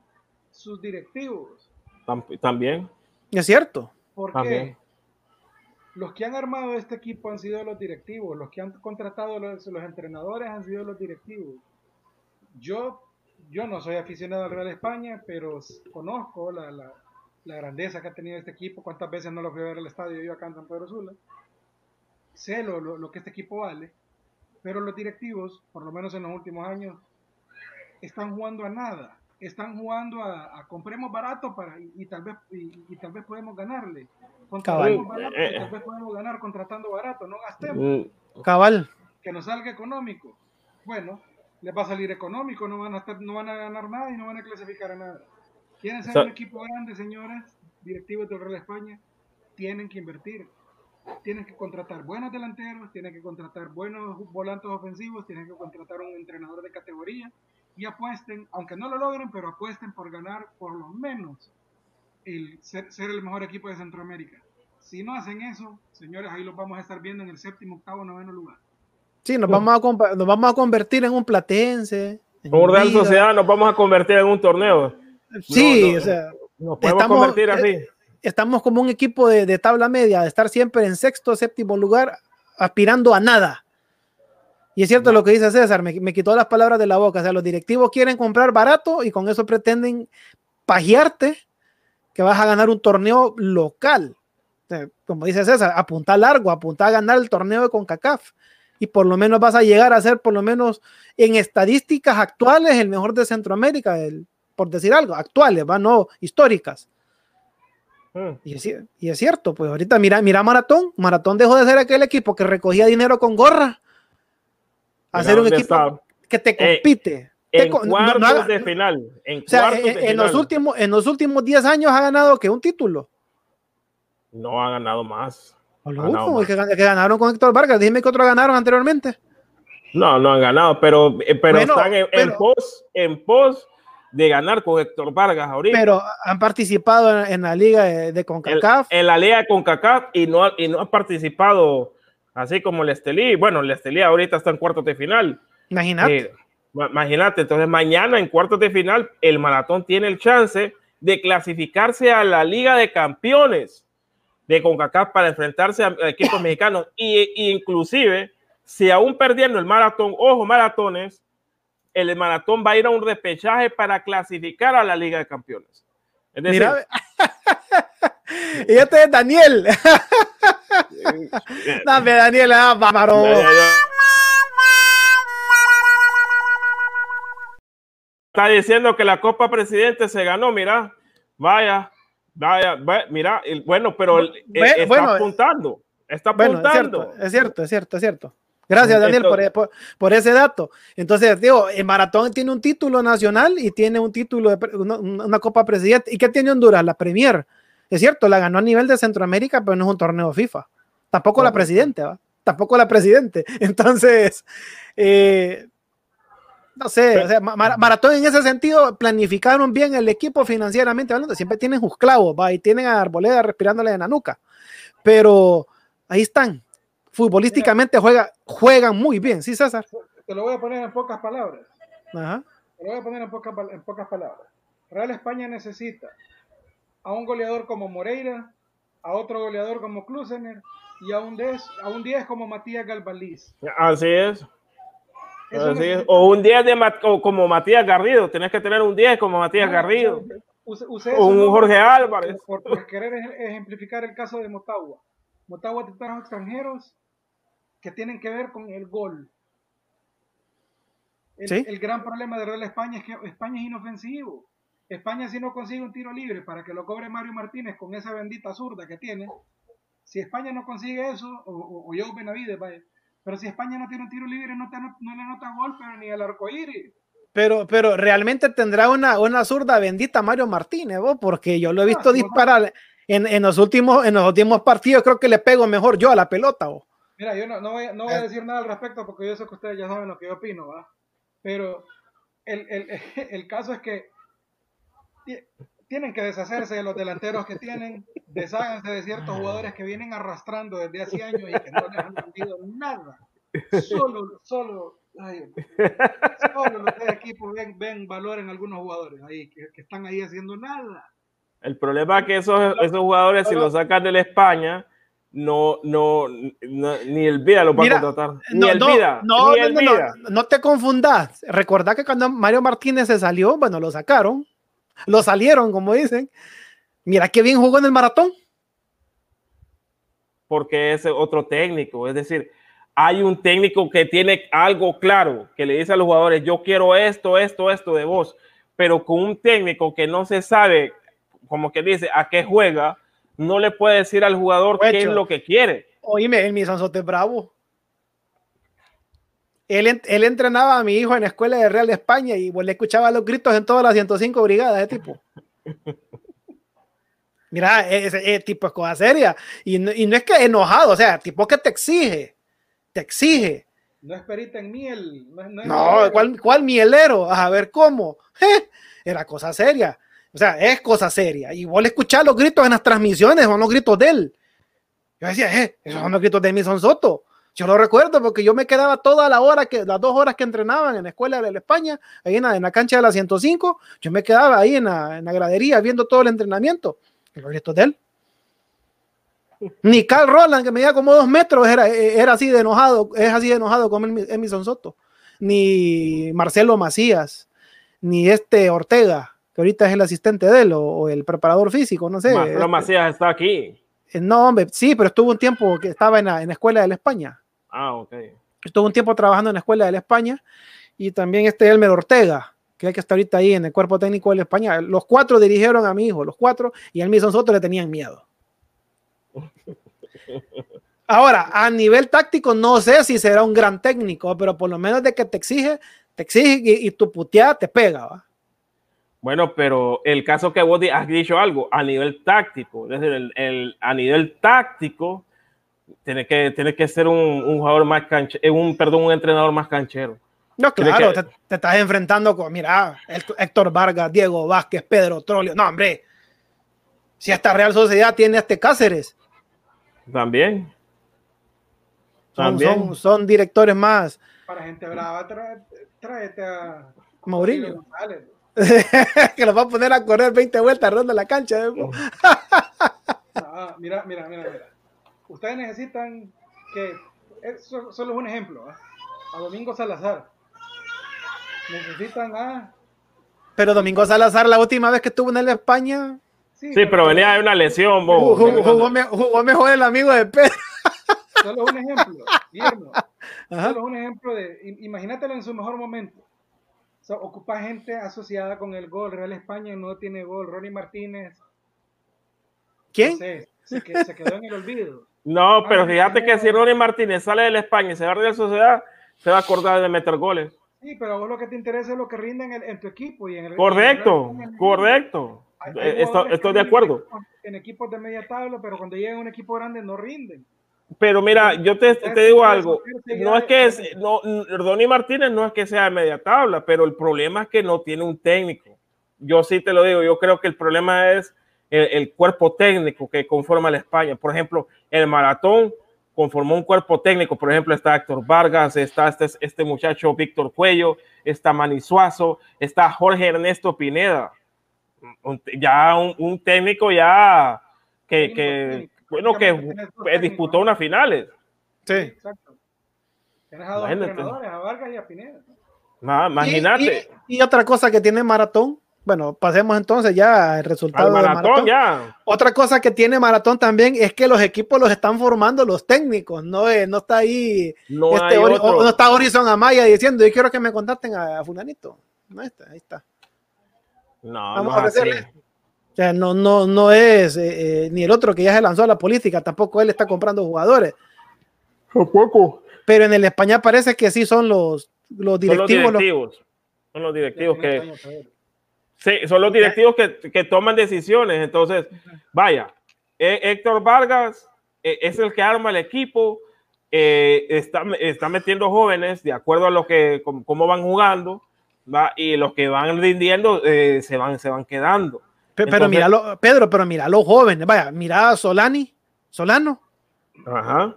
S3: sus directivos.
S2: También.
S1: Es cierto.
S3: Porque los que han armado este equipo han sido los directivos, los que han contratado los, los entrenadores han sido los directivos. Yo, yo no soy aficionado al Real España, pero conozco la, la, la, grandeza que ha tenido este equipo, cuántas veces no lo fui a ver al estadio yo acá en San Pedro Sula. Sé lo, lo que este equipo vale pero los directivos, por lo menos en los últimos años, están jugando a nada. Están jugando a, compremos barato para y, tal vez y, tal vez podemos ganarle. Contratamos barato, y tal vez podemos ganar contratando barato. No gastemos.
S1: Mm. Cabal.
S3: Que nos salga económico. Bueno, les va a salir económico, no van a estar, no van a ganar nada y no van a clasificar a nada. ¿Quieren ser un equipo grande, señores? Directivos del Real España, tienen que invertir tienen que contratar buenos delanteros, tienen que contratar buenos volantes ofensivos, tienen que contratar un entrenador de categoría y apuesten, aunque no lo logren, pero apuesten por ganar por lo menos el ser, el mejor equipo de Centroamérica. Si no hacen eso, señores, ahí los vamos a estar viendo en el séptimo, octavo, noveno lugar.
S1: Sí, nos vamos a, nos vamos a convertir en un platense.
S2: Como Real Sociedad nos vamos a convertir en un torneo.
S1: Sí, o sea,
S2: nos podemos convertir así.
S1: Eh, estamos como un equipo de, de, tabla media, de estar siempre en sexto, séptimo lugar, aspirando a nada. Y es cierto lo que dice César, me, me, quitó las palabras de la boca. O sea, los directivos quieren comprar barato y con eso pretenden pajearte que vas a ganar un torneo local. Como dice César, apunta largo, apunta a ganar el torneo de CONCACAF. Y por lo menos vas a llegar a ser, por lo menos en estadísticas actuales, el mejor de Centroamérica, por decir algo, actuales, ¿va? no históricas. Hmm. Y, es, y, es, cierto, pues ahorita mira, mira Maratón. Maratón dejó de ser aquel equipo que recogía dinero con gorra a ser un equipo está. que te
S2: Eh,
S1: compite.
S2: En
S1: Te co-
S2: cuartos
S1: no haga-
S2: de final. En
S1: o sea, en,
S2: de
S1: en
S2: final.
S1: los últimos, en los últimos 10 años ha ganado que un título.
S2: No ha ganado más. Ha ganado más.
S1: que, que ganaron con Héctor Vargas. Dime que otro ganaron anteriormente.
S2: No, no han ganado, pero, eh, pero
S1: Bueno,
S2: están en, en
S1: pero-
S2: pos, en pos de ganar con Héctor Vargas ahorita.
S1: Pero han participado en, en la liga de, de
S2: en,
S1: CONCACAF.
S2: en la liga con CACAF y no, y no ha participado así como el Estelí. Bueno, el Estelí ahorita está en cuartos de final.
S1: Imagínate.
S2: Eh, ma- Imagínate, entonces mañana en cuartos de final el maratón tiene el chance de clasificarse a la Liga de Campeones de CONCACAF para enfrentarse a, a equipos mexicanos y, y inclusive si aún perdiendo el maratón, ojo maratones, el maratón va a ir a un repechaje para clasificar a la Liga de Campeones. Es decir,
S1: Mira. y este es Daniel. Dame, Daniel, ah, bárbaro.
S2: Está diciendo que la Copa Presidente se ganó, mira, vaya, vaya, va- mira, bueno, pero el- eh, está apuntando, está
S1: Bueno, es
S2: apuntando.
S1: cierto, es cierto, es cierto, es cierto. Gracias, Daniel,
S2: Entonces-
S1: por, por- por ese dato. Entonces, digo, el maratón tiene un título nacional y tiene un título de una, una Copa Presidente. ¿Y qué tiene Honduras? La Premier. Es cierto, la ganó a nivel de Centroamérica, pero no es un torneo FIFA. Tampoco la presidente, ¿va? Tampoco la presidente. Entonces, eh, no sé, o sea, Ma- Ma- Maratón en ese sentido planificaron bien el equipo financieramente hablando. Siempre tienen sus clavos, ¿va? Y tienen a Arboleda respirándole en la nuca. Pero ahí están. Futbolísticamente juega, juegan muy bien, ¿sí, César?
S3: Te lo voy a poner en pocas palabras.
S1: Ajá.
S3: Te lo voy a poner en, poca- en pocas palabras. Real España necesita a un goleador como Moreira, a otro goleador como Klusener y a un 10, a un 10 como Matías Galvaliz.
S2: Así es.
S3: Eso
S2: así es. O un 10 de o como Matías Garrido, tenés que tener un 10 como Matías
S3: No,
S2: Garrido,
S3: use- use
S2: o un
S3: ¿no?
S2: Jorge Álvarez.
S3: Por, por querer ej- ejemplificar el caso de Motagua. Motagua te trajo extranjeros que tienen que ver con el gol. El,
S1: Sí.
S3: el gran problema de Real España es que España es inofensivo. España si no consigue un tiro libre para que lo cobre Mario Martínez con esa bendita zurda que tiene, si España no consigue eso, o, o, o Joe Benavides, vaya, pero si España no tiene un tiro libre, no, te, no, no le anota gol, pero ni el arco iris.
S1: Pero, pero realmente tendrá una, una zurda bendita Mario Martínez, ¿vos? porque yo lo he
S3: Ah,
S1: visto
S3: sí,
S1: disparar en, en los últimos, en los últimos partidos, creo que le pego mejor yo a la pelota. ¿vos?
S3: Mira, yo no, no voy, no voy a decir nada al respecto porque yo sé que ustedes ya saben lo que yo opino, ¿va? Pero el, el, el caso es que ti- tienen que deshacerse de los delanteros que tienen, desháganse de ciertos jugadores que vienen arrastrando desde hace años y que no les han vendido nada. Solo, solo, ay, solo los tres equipos ven, ven valor en algunos jugadores ahí, que, que están ahí haciendo nada.
S2: El problema es que esos, esos jugadores, si los sacan de la España, no, no, no- ni el vida los va
S1: Mira,
S2: a contratar. Ni
S1: No,
S2: el
S1: no,
S2: ni
S1: no,
S2: el
S1: no,
S2: vida.
S1: no, no te confundas. Recordá que cuando Mario Martínez se salió, bueno, lo sacaron, lo salieron, como dicen. Mira qué bien jugó en el maratón.
S2: porque es otro técnico. Es decir, hay un técnico que tiene algo claro, que le dice a los jugadores, yo quiero esto, esto, esto de vos, pero con un técnico que no se sabe, como que dice, a qué juega, no le puede decir al jugador qué es lo que quiere.
S1: Oíme, el Misanzote es bravo. Él, él entrenaba a mi hijo en la escuela de Real de España y pues, le escuchaba los gritos en todas las 105 brigadas, ese tipo. Mira, ese, ese tipo es cosa seria. Y no, y no es que enojado, o sea, tipo que te exige, te exige.
S3: No es perita en miel. No.
S1: ¿cuál, cuál mielero? A ver cómo. Je, Era cosa seria. O sea, es cosa seria. Y vos le escuchás los gritos en las transmisiones, son los gritos de él. Yo decía, eh, esos son los gritos de Emison Soto. Yo lo recuerdo porque yo me quedaba toda la hora, que, las dos horas que entrenaban en la escuela de la España, ahí en la, cancha de la 105, yo me quedaba ahí en la, en la gradería viendo todo el entrenamiento. Y los gritos de él. Ni Carl Roland, que medía como dos metros, era, era así de enojado, es así de enojado como Emison Soto. Ni Marcelo Macías, ni este Ortega, que ahorita es el asistente de él, o, o el preparador físico, no sé.
S2: Marcelo
S1: este,
S2: Macías está aquí.
S1: No, hombre, sí, pero estuvo un tiempo que estaba en la, en la escuela de la España.
S2: Ah, ok.
S1: Estuvo un tiempo trabajando en la escuela de la España y también este Elmer Ortega, que es que está ahorita ahí en el cuerpo técnico de la España. Los cuatro dirigieron a mi hijo, los cuatro, y a mí nosotros le tenían miedo. Ahora, a nivel táctico, no sé si será un gran técnico, pero por lo menos de que te exige, te exige y, y tu puteada te pega, ¿va?
S2: Bueno, pero el caso que vos has dicho algo, a nivel táctico, desde el, el, a nivel táctico, tiene que, tiene que ser un, un jugador más canchero, un, perdón, un entrenador más canchero.
S1: No, claro, que... te, te, estás enfrentando con, mira, Héctor Vargas, Diego Vázquez, Pedro Trolio. No, hombre, si esta Real Sociedad tiene a este Cáceres.
S2: También.
S1: Son, También. son, son directores más.
S3: Para gente brava, tráete a
S1: Mourinho. que los va a poner a correr 20 vueltas ronda la cancha. ¿eh?
S3: ah, mira, mira, mira, mira. Ustedes necesitan que. Eso solo es un ejemplo. ¿eh? A Domingo Salazar. Necesitan a.
S1: Pero Domingo Salazar, la última vez que estuvo en el España.
S2: Sí, sí pero venía de una lesión. Jugó,
S1: jugó, jugó, jugó, mejor el amigo de Pedro.
S3: Solo un ejemplo, Guillermo. Solo un ejemplo de. Imagínatelo en su mejor momento. Ocupa gente asociada con el gol. Real España no tiene gol. Ronnie Martínez.
S1: ¿Quién?
S3: No sé, se, quedó, se, quedó en el olvido.
S2: No, ah, pero fíjate que si Ronnie Martínez sale de la España y se va a Real Sociedad, se va a acordar de meter goles.
S3: Sí, pero a vos lo que te interesa es lo que rinde en, el, en tu equipo. Y en el,
S2: correcto, en el, correcto. Estoy, estoy de acuerdo.
S3: En equipos de media tabla, pero cuando llegan a un equipo grande no rinden.
S2: Pero mira, yo te, te digo algo, no es que es, no, Ronnie Martínez no es que sea de media tabla, pero el problema es que no tiene un técnico. Yo sí te lo digo, yo creo que el problema es el, el cuerpo técnico que conforma la España. Por ejemplo, el maratón conformó un cuerpo técnico, por ejemplo, está Héctor Vargas, está este, este muchacho Víctor Cuello, está Manisuazo, está Jorge Ernesto Pineda, ya un, un, técnico ya que, que bueno, que disputó unas finales.
S1: Sí.
S3: Exacto. Tienes a dos
S2: Imagínate.
S3: entrenadores, a Vargas y a Pineda.
S2: Imagínate.
S1: Y, y, y, otra cosa que tiene Maratón, bueno, pasemos entonces ya al resultado
S2: Al maratón,
S1: de Maratón.
S2: ya.
S1: Otra cosa que tiene Maratón también es que los equipos los están formando los técnicos, no, eh, no está ahí,
S2: No
S1: este, Ori- o- no está Horizon Amaya diciendo, yo quiero que me contacten a, a Fulanito. No está, ahí está.
S2: No,
S1: Vamos
S2: no
S1: a
S2: es así.
S1: ofrecerle. O sea, no, no, no es eh, eh, ni el otro que ya se lanzó a la política, tampoco él está comprando jugadores.
S2: Tampoco.
S1: Pero en el España parece que sí son los, los
S2: Son los
S1: directivos. los-
S2: directivos. Son los directivos que. Sí, son los directivos que, que toman decisiones. Entonces, vaya, eh, Héctor Vargas eh, es el que arma el equipo, eh, está, está metiendo jóvenes de acuerdo a lo que, cómo, cómo van jugando, ¿va? y los que van rindiendo eh, se, van, se van quedando.
S1: Pe- Pero
S2: Entonces-
S1: mira, lo- Pedro, pero mira los jóvenes, vaya, mira a Solani, Solano.
S2: Ajá.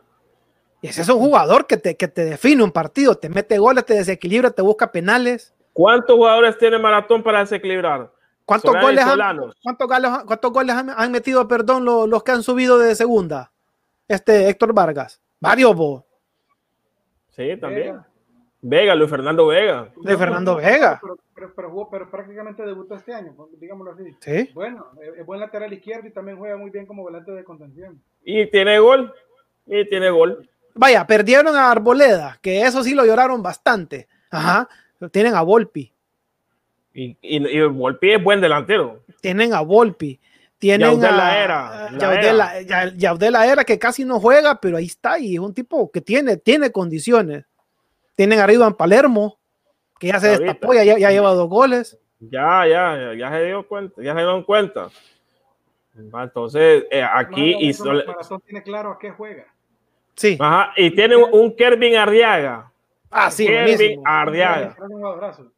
S1: Y ese es un jugador que te, que te define un partido, te mete goles, te desequilibra, te busca penales.
S2: ¿Cuántos jugadores tiene Maratón para desequilibrar?
S1: ¿Cuántos goles, han, cuántos goles, cuántos goles han, han metido, perdón, los, los que han subido de segunda? Este Héctor Vargas. Varios, bo.
S2: Sí, también.
S3: Vega.
S2: Luis Fernando Vega.
S1: De Fernando Vega.
S3: Pero, pero, pero, jugó- pero prácticamente debutó este año, digámoslo así.
S1: Sí.
S3: Bueno, es es buen lateral izquierdo y también juega muy bien como volante de contención.
S2: Y tiene gol. Y tiene gol.
S1: Vaya, perdieron a Arboleda, que eso sí lo lloraron bastante. Ajá. Tienen a Volpi,
S2: Y, y, y Volpi es buen delantero.
S1: tienen a Volpi, tienen
S2: Yaudel
S1: a
S2: la era, la
S1: Yaudel
S2: era.
S1: la- Ya- Yaudel la era que casi no juega, pero ahí está y es un tipo que tiene, tiene condiciones. Tienen arriba en Palermo, que ya se
S2: Ahorita.
S1: destapó, ya, ya lleva dos goles.
S2: Ya, ya, ya, ya se dio cuenta, ya se dieron cuenta. Va, Entonces, eh, aquí
S3: No,
S2: y,
S3: eso
S2: sol-
S3: Maratón tiene claro a qué juega.
S1: Sí.
S2: ajá, y tiene un, un Kervin Arriaga.
S1: Ah, sí,
S2: Kervin
S1: buenísimo.
S2: Arriaga.
S3: Es un jugadorazo.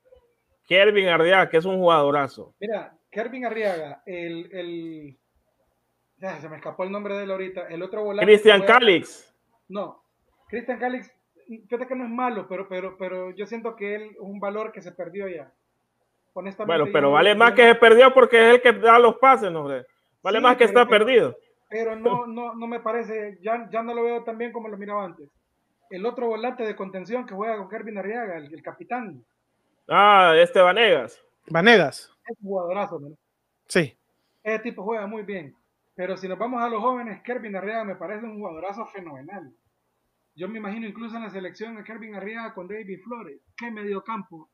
S2: Kervin Arriaga, que es un jugadorazo.
S3: Mira, Kervin Arriaga, el, el, Ya, se me escapó el nombre de él ahorita. El otro volante.
S2: Cristian Calix.
S3: No, Cristian Calix, fíjate que no es malo, pero, pero, pero yo siento que él es un valor que se perdió ya. Honestamente.
S2: Bueno, pero vale más que se perdió porque es el que da los pases, ¿no? hombre? Vale
S3: Sí,
S2: más que
S3: pero-
S2: está
S3: pero-
S2: perdido.
S3: Pero no, no, no me parece, ya, ya no lo veo tan bien como lo miraba antes. El otro volante de contención que juega con Kervin Arriaga, el, el capitán,
S2: Ah, este Vanegas.
S1: Vanegas.
S3: es un jugadorazo, ¿no?
S1: Sí.
S3: Ese tipo juega muy bien. Pero si nos vamos a los jóvenes, Kervin Arriaga me parece un jugadorazo fenomenal. Yo me imagino incluso en la selección a Kervin Arriaga con David Flores. Qué medio campo.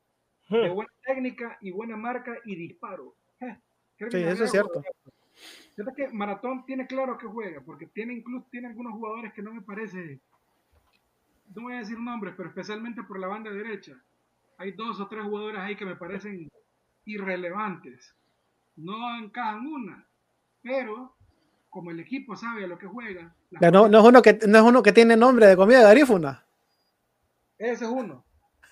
S3: De buena técnica y buena marca y disparo. Eh,
S1: Sí, eso es cierto.
S3: Fíjate que Maratón tiene claro que juega, porque tiene incluso tiene algunos jugadores que no me parece, no voy a decir nombres, pero especialmente por la banda derecha. Hay dos o tres jugadores ahí que me parecen irrelevantes. No encajan una, pero como el equipo sabe a lo que juega,
S1: no, no, es uno que, no es uno que tiene nombre de comida garífuna.
S3: ese es uno.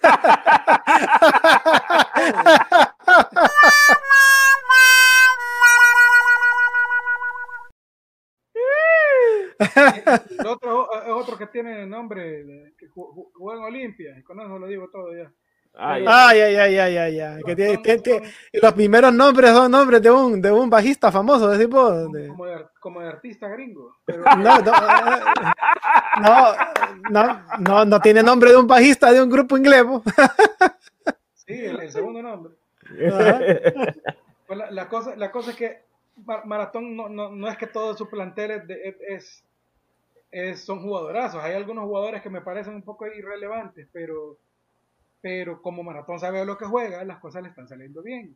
S3: El otro es otro que tiene nombre, que ju- ju- juega en Olimpia, y con eso lo digo todo ya.
S2: Ay,
S1: Ay, ay, ay, ay, ay, ay. Que tiene- tiene- tiene- los primeros nombres son nombres de un, de un bajista famoso, de tipo. de-
S3: como, de, como de artista gringo. Pero,
S1: No, no, no, no, no, no tiene nombre de un bajista de un grupo inglés. po.
S3: sí, el, el segundo nombre. Pues la, la cosa, la cosa es que Mar- Maratón no, no, no es que todo su plantel es, de- es- es- es- son jugadorazos. Hay algunos jugadores que me parecen un poco irrelevantes, pero, pero como Maratón sabe a lo que juega, las cosas le están saliendo bien.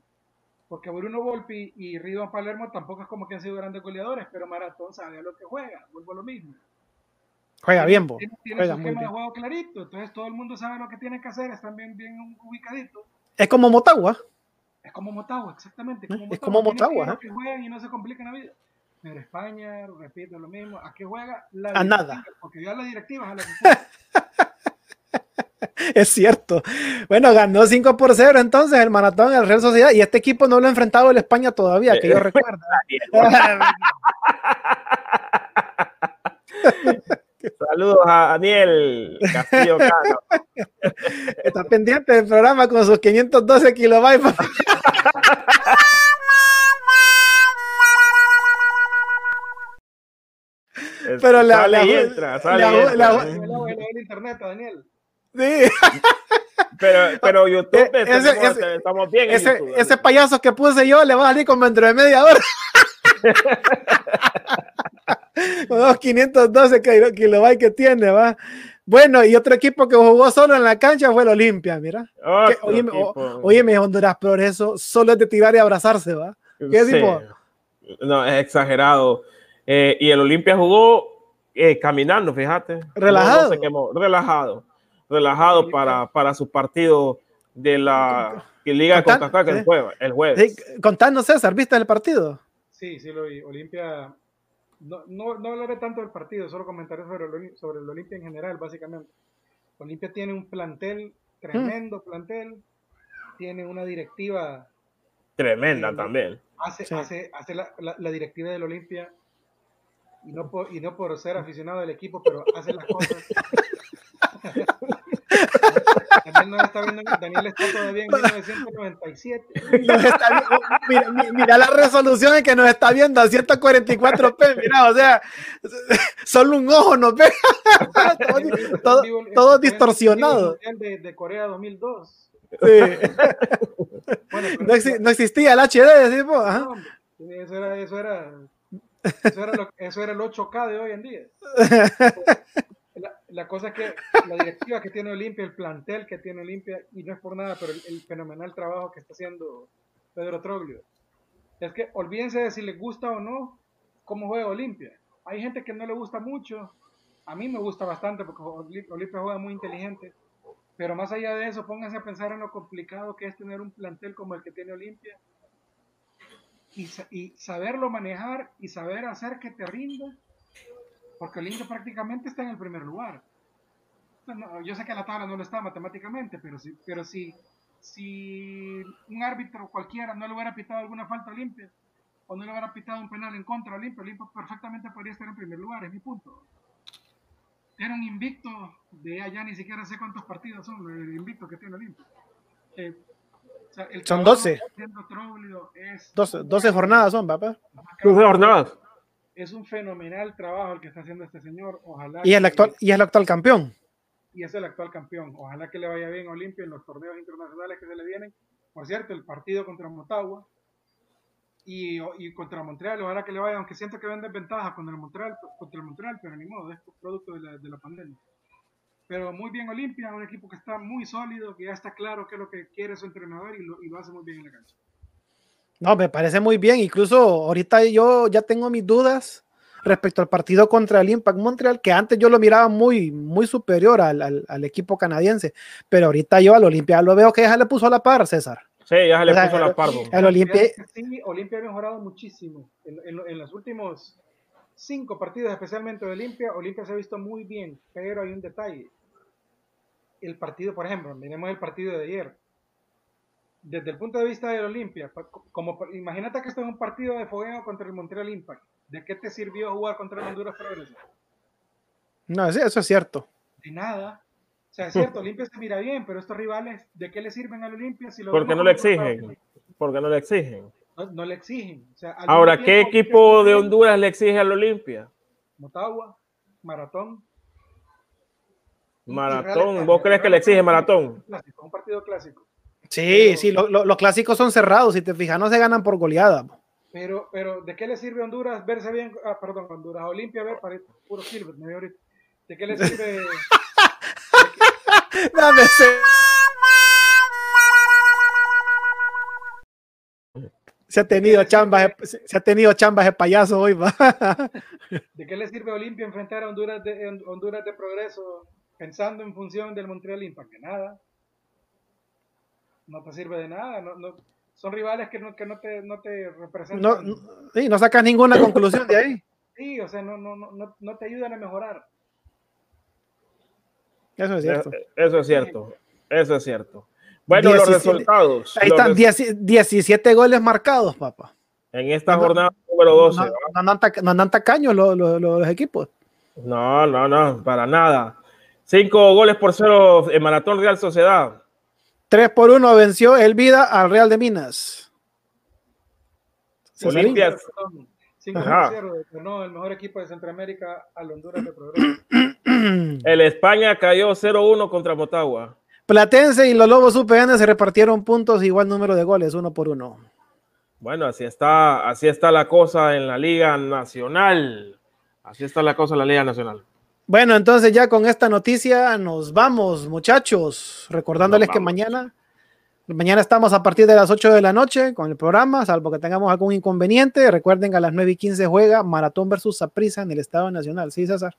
S3: Porque Bruno Volpi y Ridwan Palermo tampoco es como que han sido grandes goleadores, pero Maratón sabe a lo que juega. Vuelvo a lo mismo.
S1: Juega bien, po.
S3: Tiene, tiene
S1: Juega
S3: su
S1: muy
S3: esquema de
S1: bien.
S3: juego clarito, entonces todo el mundo sabe lo que tiene que hacer, están bien, bien ubicaditos.
S1: Es como Motagua.
S3: Es como Motagua, exactamente. Como
S1: Es como Motagua,
S3: a
S1: ¿eh?
S3: que juegan y no se complican la vida. Pero España, repito lo mismo, ¿a qué juega? La
S1: A nada.
S3: Porque ya la directiva es a la que juega.
S1: Es cierto. Bueno, ganó 5 por 0 entonces el maratón el Real Sociedad y este equipo no lo ha enfrentado el España todavía, que yo recuerdo.
S2: Saludos a Daniel Castillo Cano.
S1: Está pendiente del programa con sus 512 kilobytes. Pero la-
S2: sale
S1: la-
S2: y entra, sale
S1: la-
S2: y entra.
S1: la-
S3: internet, Daniel.
S1: Sí.
S2: Pero, pero YouTube,
S1: Eh, ese-
S2: estamos bien en
S1: Ese,
S2: YouTube,
S1: ese payaso que puse yo le va a salir como dentro de media hora. Con los 512 kilo- kilobytes que tiene, va. Bueno, y otro equipo que jugó solo en la cancha fue el Olimpia, mira. Que, oye,
S2: equipo.
S1: oye, mi Honduras Progreso solo es de tirar y abrazarse, va. ¿qué
S2: Sí.
S1: tipo?
S2: No, es exagerado. Eh, y el Olimpia jugó eh, caminando, fíjate.
S1: Relajado.
S2: No, no se quemó. Relajado. Relajado para, para su partido de la Liga de CONCACAF el
S1: sí.
S2: jueves. El jueves.
S1: Sí, contanos, César, ¿viste el partido?
S3: Sí, sí lo vi. Olimpia. No, no, no hablaré tanto del partido, solo comentaré sobre el, Oli- sobre el Olimpia en general, básicamente. Olimpia tiene un plantel, tremendo plantel. Tiene una directiva
S2: Tremenda también.
S3: hace,
S1: Sí.
S3: hace, hace la, la- la directiva del Olimpia, y no, por, y no por ser aficionado del equipo, pero hace las cosas. Daniel, no está viendo, Daniel está todavía en 1997.
S1: Nos está oh, mira, mi- mira la resolución en que nos está viendo a 144p, mira, o sea, solo un ojo nos ve. todo, todo- todo
S3: vivo
S1: distorsionado.
S3: De, de Corea 2002.
S1: Sí.
S3: Bueno,
S1: No, exi- no existía el HD, ¿sí? Ajá.
S3: no, eso era, eso era, eso era, lo- eso era el 8K de hoy en día. La, cosa que la directiva que tiene Olimpia, el plantel que tiene Olimpia, y no es por nada, pero el, fenomenal trabajo que está haciendo Pedro Troglio, es que olvídense de si les gusta o no cómo juega Olimpia. Hay gente que no le gusta mucho, a mí me gusta bastante porque Oli- Olimpia juega muy inteligente, pero más allá de eso, pónganse a pensar en lo complicado que es tener un plantel como el que tiene Olimpia y, y saberlo manejar y saber hacer que te rinda, porque Olimpia prácticamente está en el primer lugar. No, yo sé que la tabla no lo está matemáticamente, pero si, pero si, si un árbitro cualquiera no le hubiera pitado alguna falta a Olimpia, o no le hubiera pitado un penal en contra a Olimpia, Olimpia perfectamente podría estar en primer lugar, es mi punto. Era un invicto de allá, ni siquiera sé cuántos partidos son, el invicto que tiene Olimpia. Eh, o sea, el
S1: Son
S3: trabajo
S1: 12.
S3: que está haciendo Troglio es
S1: 12, 12 jornadas son, papá.
S2: 12 jornadas.
S3: Es un fenomenal trabajo el que está haciendo este señor. Ojalá
S1: Y es el
S3: que-
S1: actual, y es el actual campeón.
S3: y es el actual campeón. Ojalá que le vaya bien a Olimpia en los torneos internacionales que se le vienen. Por cierto, el partido contra Motagua y, y contra Montreal, ojalá que le vaya, aunque siento que venden ventaja contra el Montreal, contra el Montreal, pero ni modo, es producto de la, de la pandemia. Pero muy bien Olimpia, un equipo que está muy sólido, que ya está claro qué es lo que quiere su entrenador y lo, y lo hace muy bien en la cancha.
S1: No, me parece muy bien. Incluso ahorita yo ya tengo mis dudas respecto al partido contra el Impact Montreal, que antes yo lo miraba muy, muy superior al, al- al equipo canadiense, pero ahorita yo al Olimpia lo veo que ya le puso a la par, César.
S2: Sí, ya se le
S1: O sea,
S2: puso la pardo.
S1: El Olimpia,
S3: Sí, Olimpia ha mejorado muchísimo. En, en- en los últimos cinco partidos, especialmente de Olimpia, Olimpia se ha visto muy bien, pero hay un detalle. El partido, por ejemplo, miremos el partido de ayer. Desde el punto de vista del Olimpia, como imagínate que esto es un partido de fogueo contra el Montreal Impact. ¿De qué te sirvió jugar contra el Honduras Progreso?
S1: no, sí, eso es cierto.
S3: De nada. O sea, es cierto, Olimpia se mira bien, pero estos rivales, ¿de qué le sirven al Olimpia si lo
S2: Porque no le exigen. Porque no le exigen.
S3: No, no le exigen. O sea,
S2: Ahora, ¿qué equipo de Honduras le exige al Olimpia?
S3: Motagua, Maratón.
S2: Maratón. ¿Vos crees que le exige Maratón?
S3: es un clásico, Un partido clásico.
S1: Sí,
S3: Pero-
S1: sí, lo- lo- los clásicos son cerrados, si te fijas, no se ganan por goleada.
S3: Pero, pero, ¿de qué le sirve a Honduras verse bien? Ah, perdón, Honduras, Olimpia, ver, para puro Silver, me veo ahorita. ¿De qué le sirve?
S1: Dame ese- Se ha tenido chambas, se ha tenido chambas de payaso hoy, va.
S3: ¿De qué le sirve a Olimpia enfrentar a Honduras de, Honduras de progreso pensando en función del Montreal Impact? De nada. No te sirve de nada. No, no- son rivales que no, que no te, no te representan.
S1: No, no- sí, no sacas ninguna conclusión de ahí.
S3: Sí, o sea, no, no, no, no, no te ayudan a mejorar.
S1: Eso es cierto.
S2: Eh, Eso es cierto. Eso es cierto. Bueno, los
S1: 17.
S2: resultados.
S1: Ahí
S2: Los
S1: están
S2: res-
S1: 10 17 goles marcados, papá.
S2: En esta
S1: No,
S2: jornada número 12.
S1: No, andan no andan tacaños los, los- los equipos.
S2: No, no, no, para nada. Cinco goles por cero en Maratón Real Sociedad.
S1: 3 por 1 venció el Vida al Real de Minas.
S2: Olimpia.
S3: Perdón, 5
S2: Ajá.
S3: 0 ganó el mejor equipo de Centroamérica al Honduras de progreso.
S2: El España cayó 0-1 contra Motagua.
S1: Platense y los Lobos UPN se repartieron puntos igual número de goles, uno por uno.
S2: Bueno, así está, así está la cosa en la Liga Nacional. Así está la cosa en la Liga Nacional.
S1: Bueno, entonces ya con esta noticia nos vamos, muchachos. Recordándoles que mañana, mañana estamos a partir de las 8 de la noche con el programa, salvo que tengamos algún inconveniente. Recuerden que a las 9 y 15 juega Maratón versus Saprissa en el Estado Nacional. Sí, César.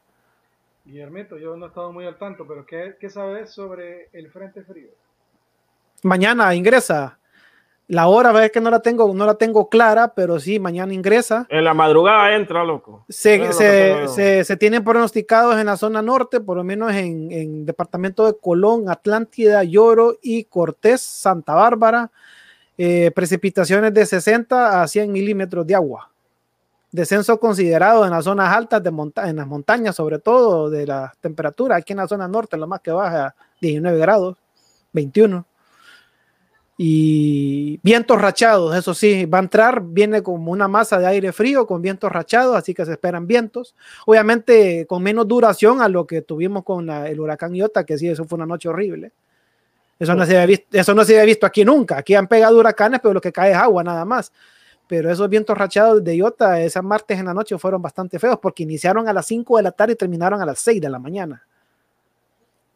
S3: Guillermito, yo no he estado muy al tanto, pero ¿qué, qué sabes sobre el Frente Frío?
S1: Mañana ingresa. La hora es que no la tengo, no la tengo clara, pero sí, mañana ingresa.
S2: En la madrugada entra, loco.
S1: Se, se- se- se tienen pronosticados en la zona norte, por lo menos en, en departamento de Colón, Atlántida, Lloro y Cortés, Santa Bárbara, eh, precipitaciones de 60 a 100 milímetros de agua. Descenso considerado en las zonas altas, de monta en las montañas, sobre todo de la temperatura. Aquí en la zona norte, lo más que baja 19 grados, 21 y vientos rachados, eso sí, va a entrar, viene como una masa de aire frío con vientos rachados, así que se esperan vientos, obviamente con menos duración a lo que tuvimos con la- el huracán Iota, que sí, eso fue una noche horrible. Eso no, se había visto, eso no se había visto aquí nunca, aquí han pegado huracanes, pero lo que cae es agua nada más. Pero esos vientos rachados de Iota, ese martes en la noche fueron bastante feos porque iniciaron a las 5 de la tarde y terminaron a las 6 de la mañana.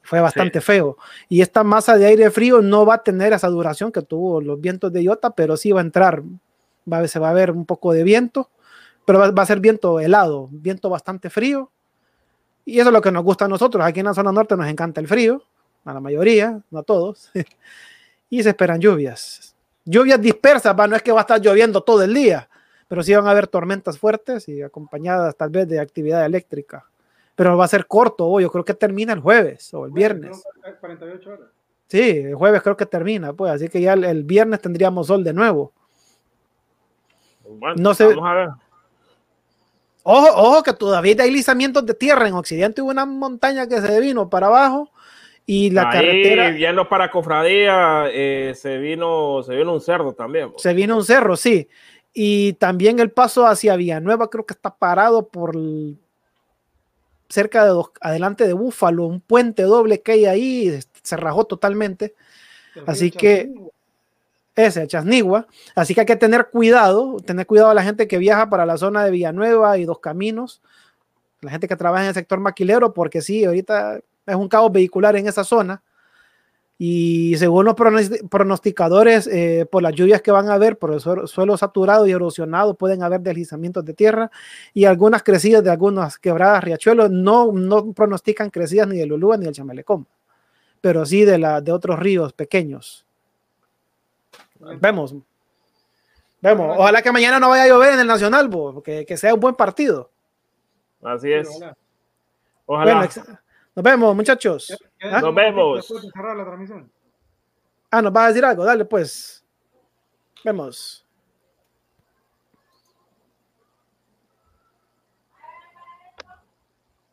S1: Fue bastante feo. Y esta masa de aire frío no va a tener esa duración que tuvo los vientos de Iota, pero sí va a entrar. Va, a- se va a ver un poco de viento, pero va, va a ser viento helado, viento bastante frío. Y eso es lo que nos gusta a nosotros. Aquí en la zona norte nos encanta el frío, a la mayoría, no a todos. y se esperan lluvias. Lluvias dispersas, va, no es que va a estar lloviendo todo el día, pero sí van a haber tormentas fuertes y acompañadas tal vez de actividad eléctrica pero va a ser corto. yo creo que termina el jueves o el viernes.
S3: Son 48 horas.
S1: Sí, el jueves creo que termina, pues, así que ya el, el viernes tendríamos sol de nuevo.
S2: Bueno,
S1: No sé-
S2: Vamos a ver.
S1: Ojo, ojo, que todavía hay deslizamientos de tierra. En Occidente hubo una montaña que se vino para abajo y la
S2: Ahí,
S1: carretera
S2: yendo para Cofradía, eh, se vino se vino un cerdo también. po.
S1: se vino un cerro, sí. Y también el paso hacia Villanueva creo que está parado por el- cerca de dos, adelante de Búfalo, un puente doble que hay ahí, se rajó totalmente. Así que- ese, Chasnigua. Así que hay que tener cuidado, tener cuidado a la gente que viaja para la zona de Villanueva y Dos Caminos, la gente que trabaja en el sector maquilero, porque sí, ahorita es un caos vehicular en esa zona. Y según los pronosti- pronosticadores, eh, por las lluvias que van a haber, por el suelo, suelo saturado y erosionado, pueden haber deslizamientos de tierra y algunas crecidas de algunas quebradas, riachuelos. No, no pronostican crecidas ni del Ulúa ni del Chamelecón, pero sí de, la, de otros ríos pequeños. Vemos. Vemos. Ojalá que mañana no vaya a llover en el Nacional, bo, que, que sea un buen partido.
S2: Así es.
S3: Ojalá.
S1: Bueno, nos vemos, muchachos. ¿Ah?
S2: Nos vemos.
S1: Ah, nos vas a decir algo. Dale, pues. Vemos.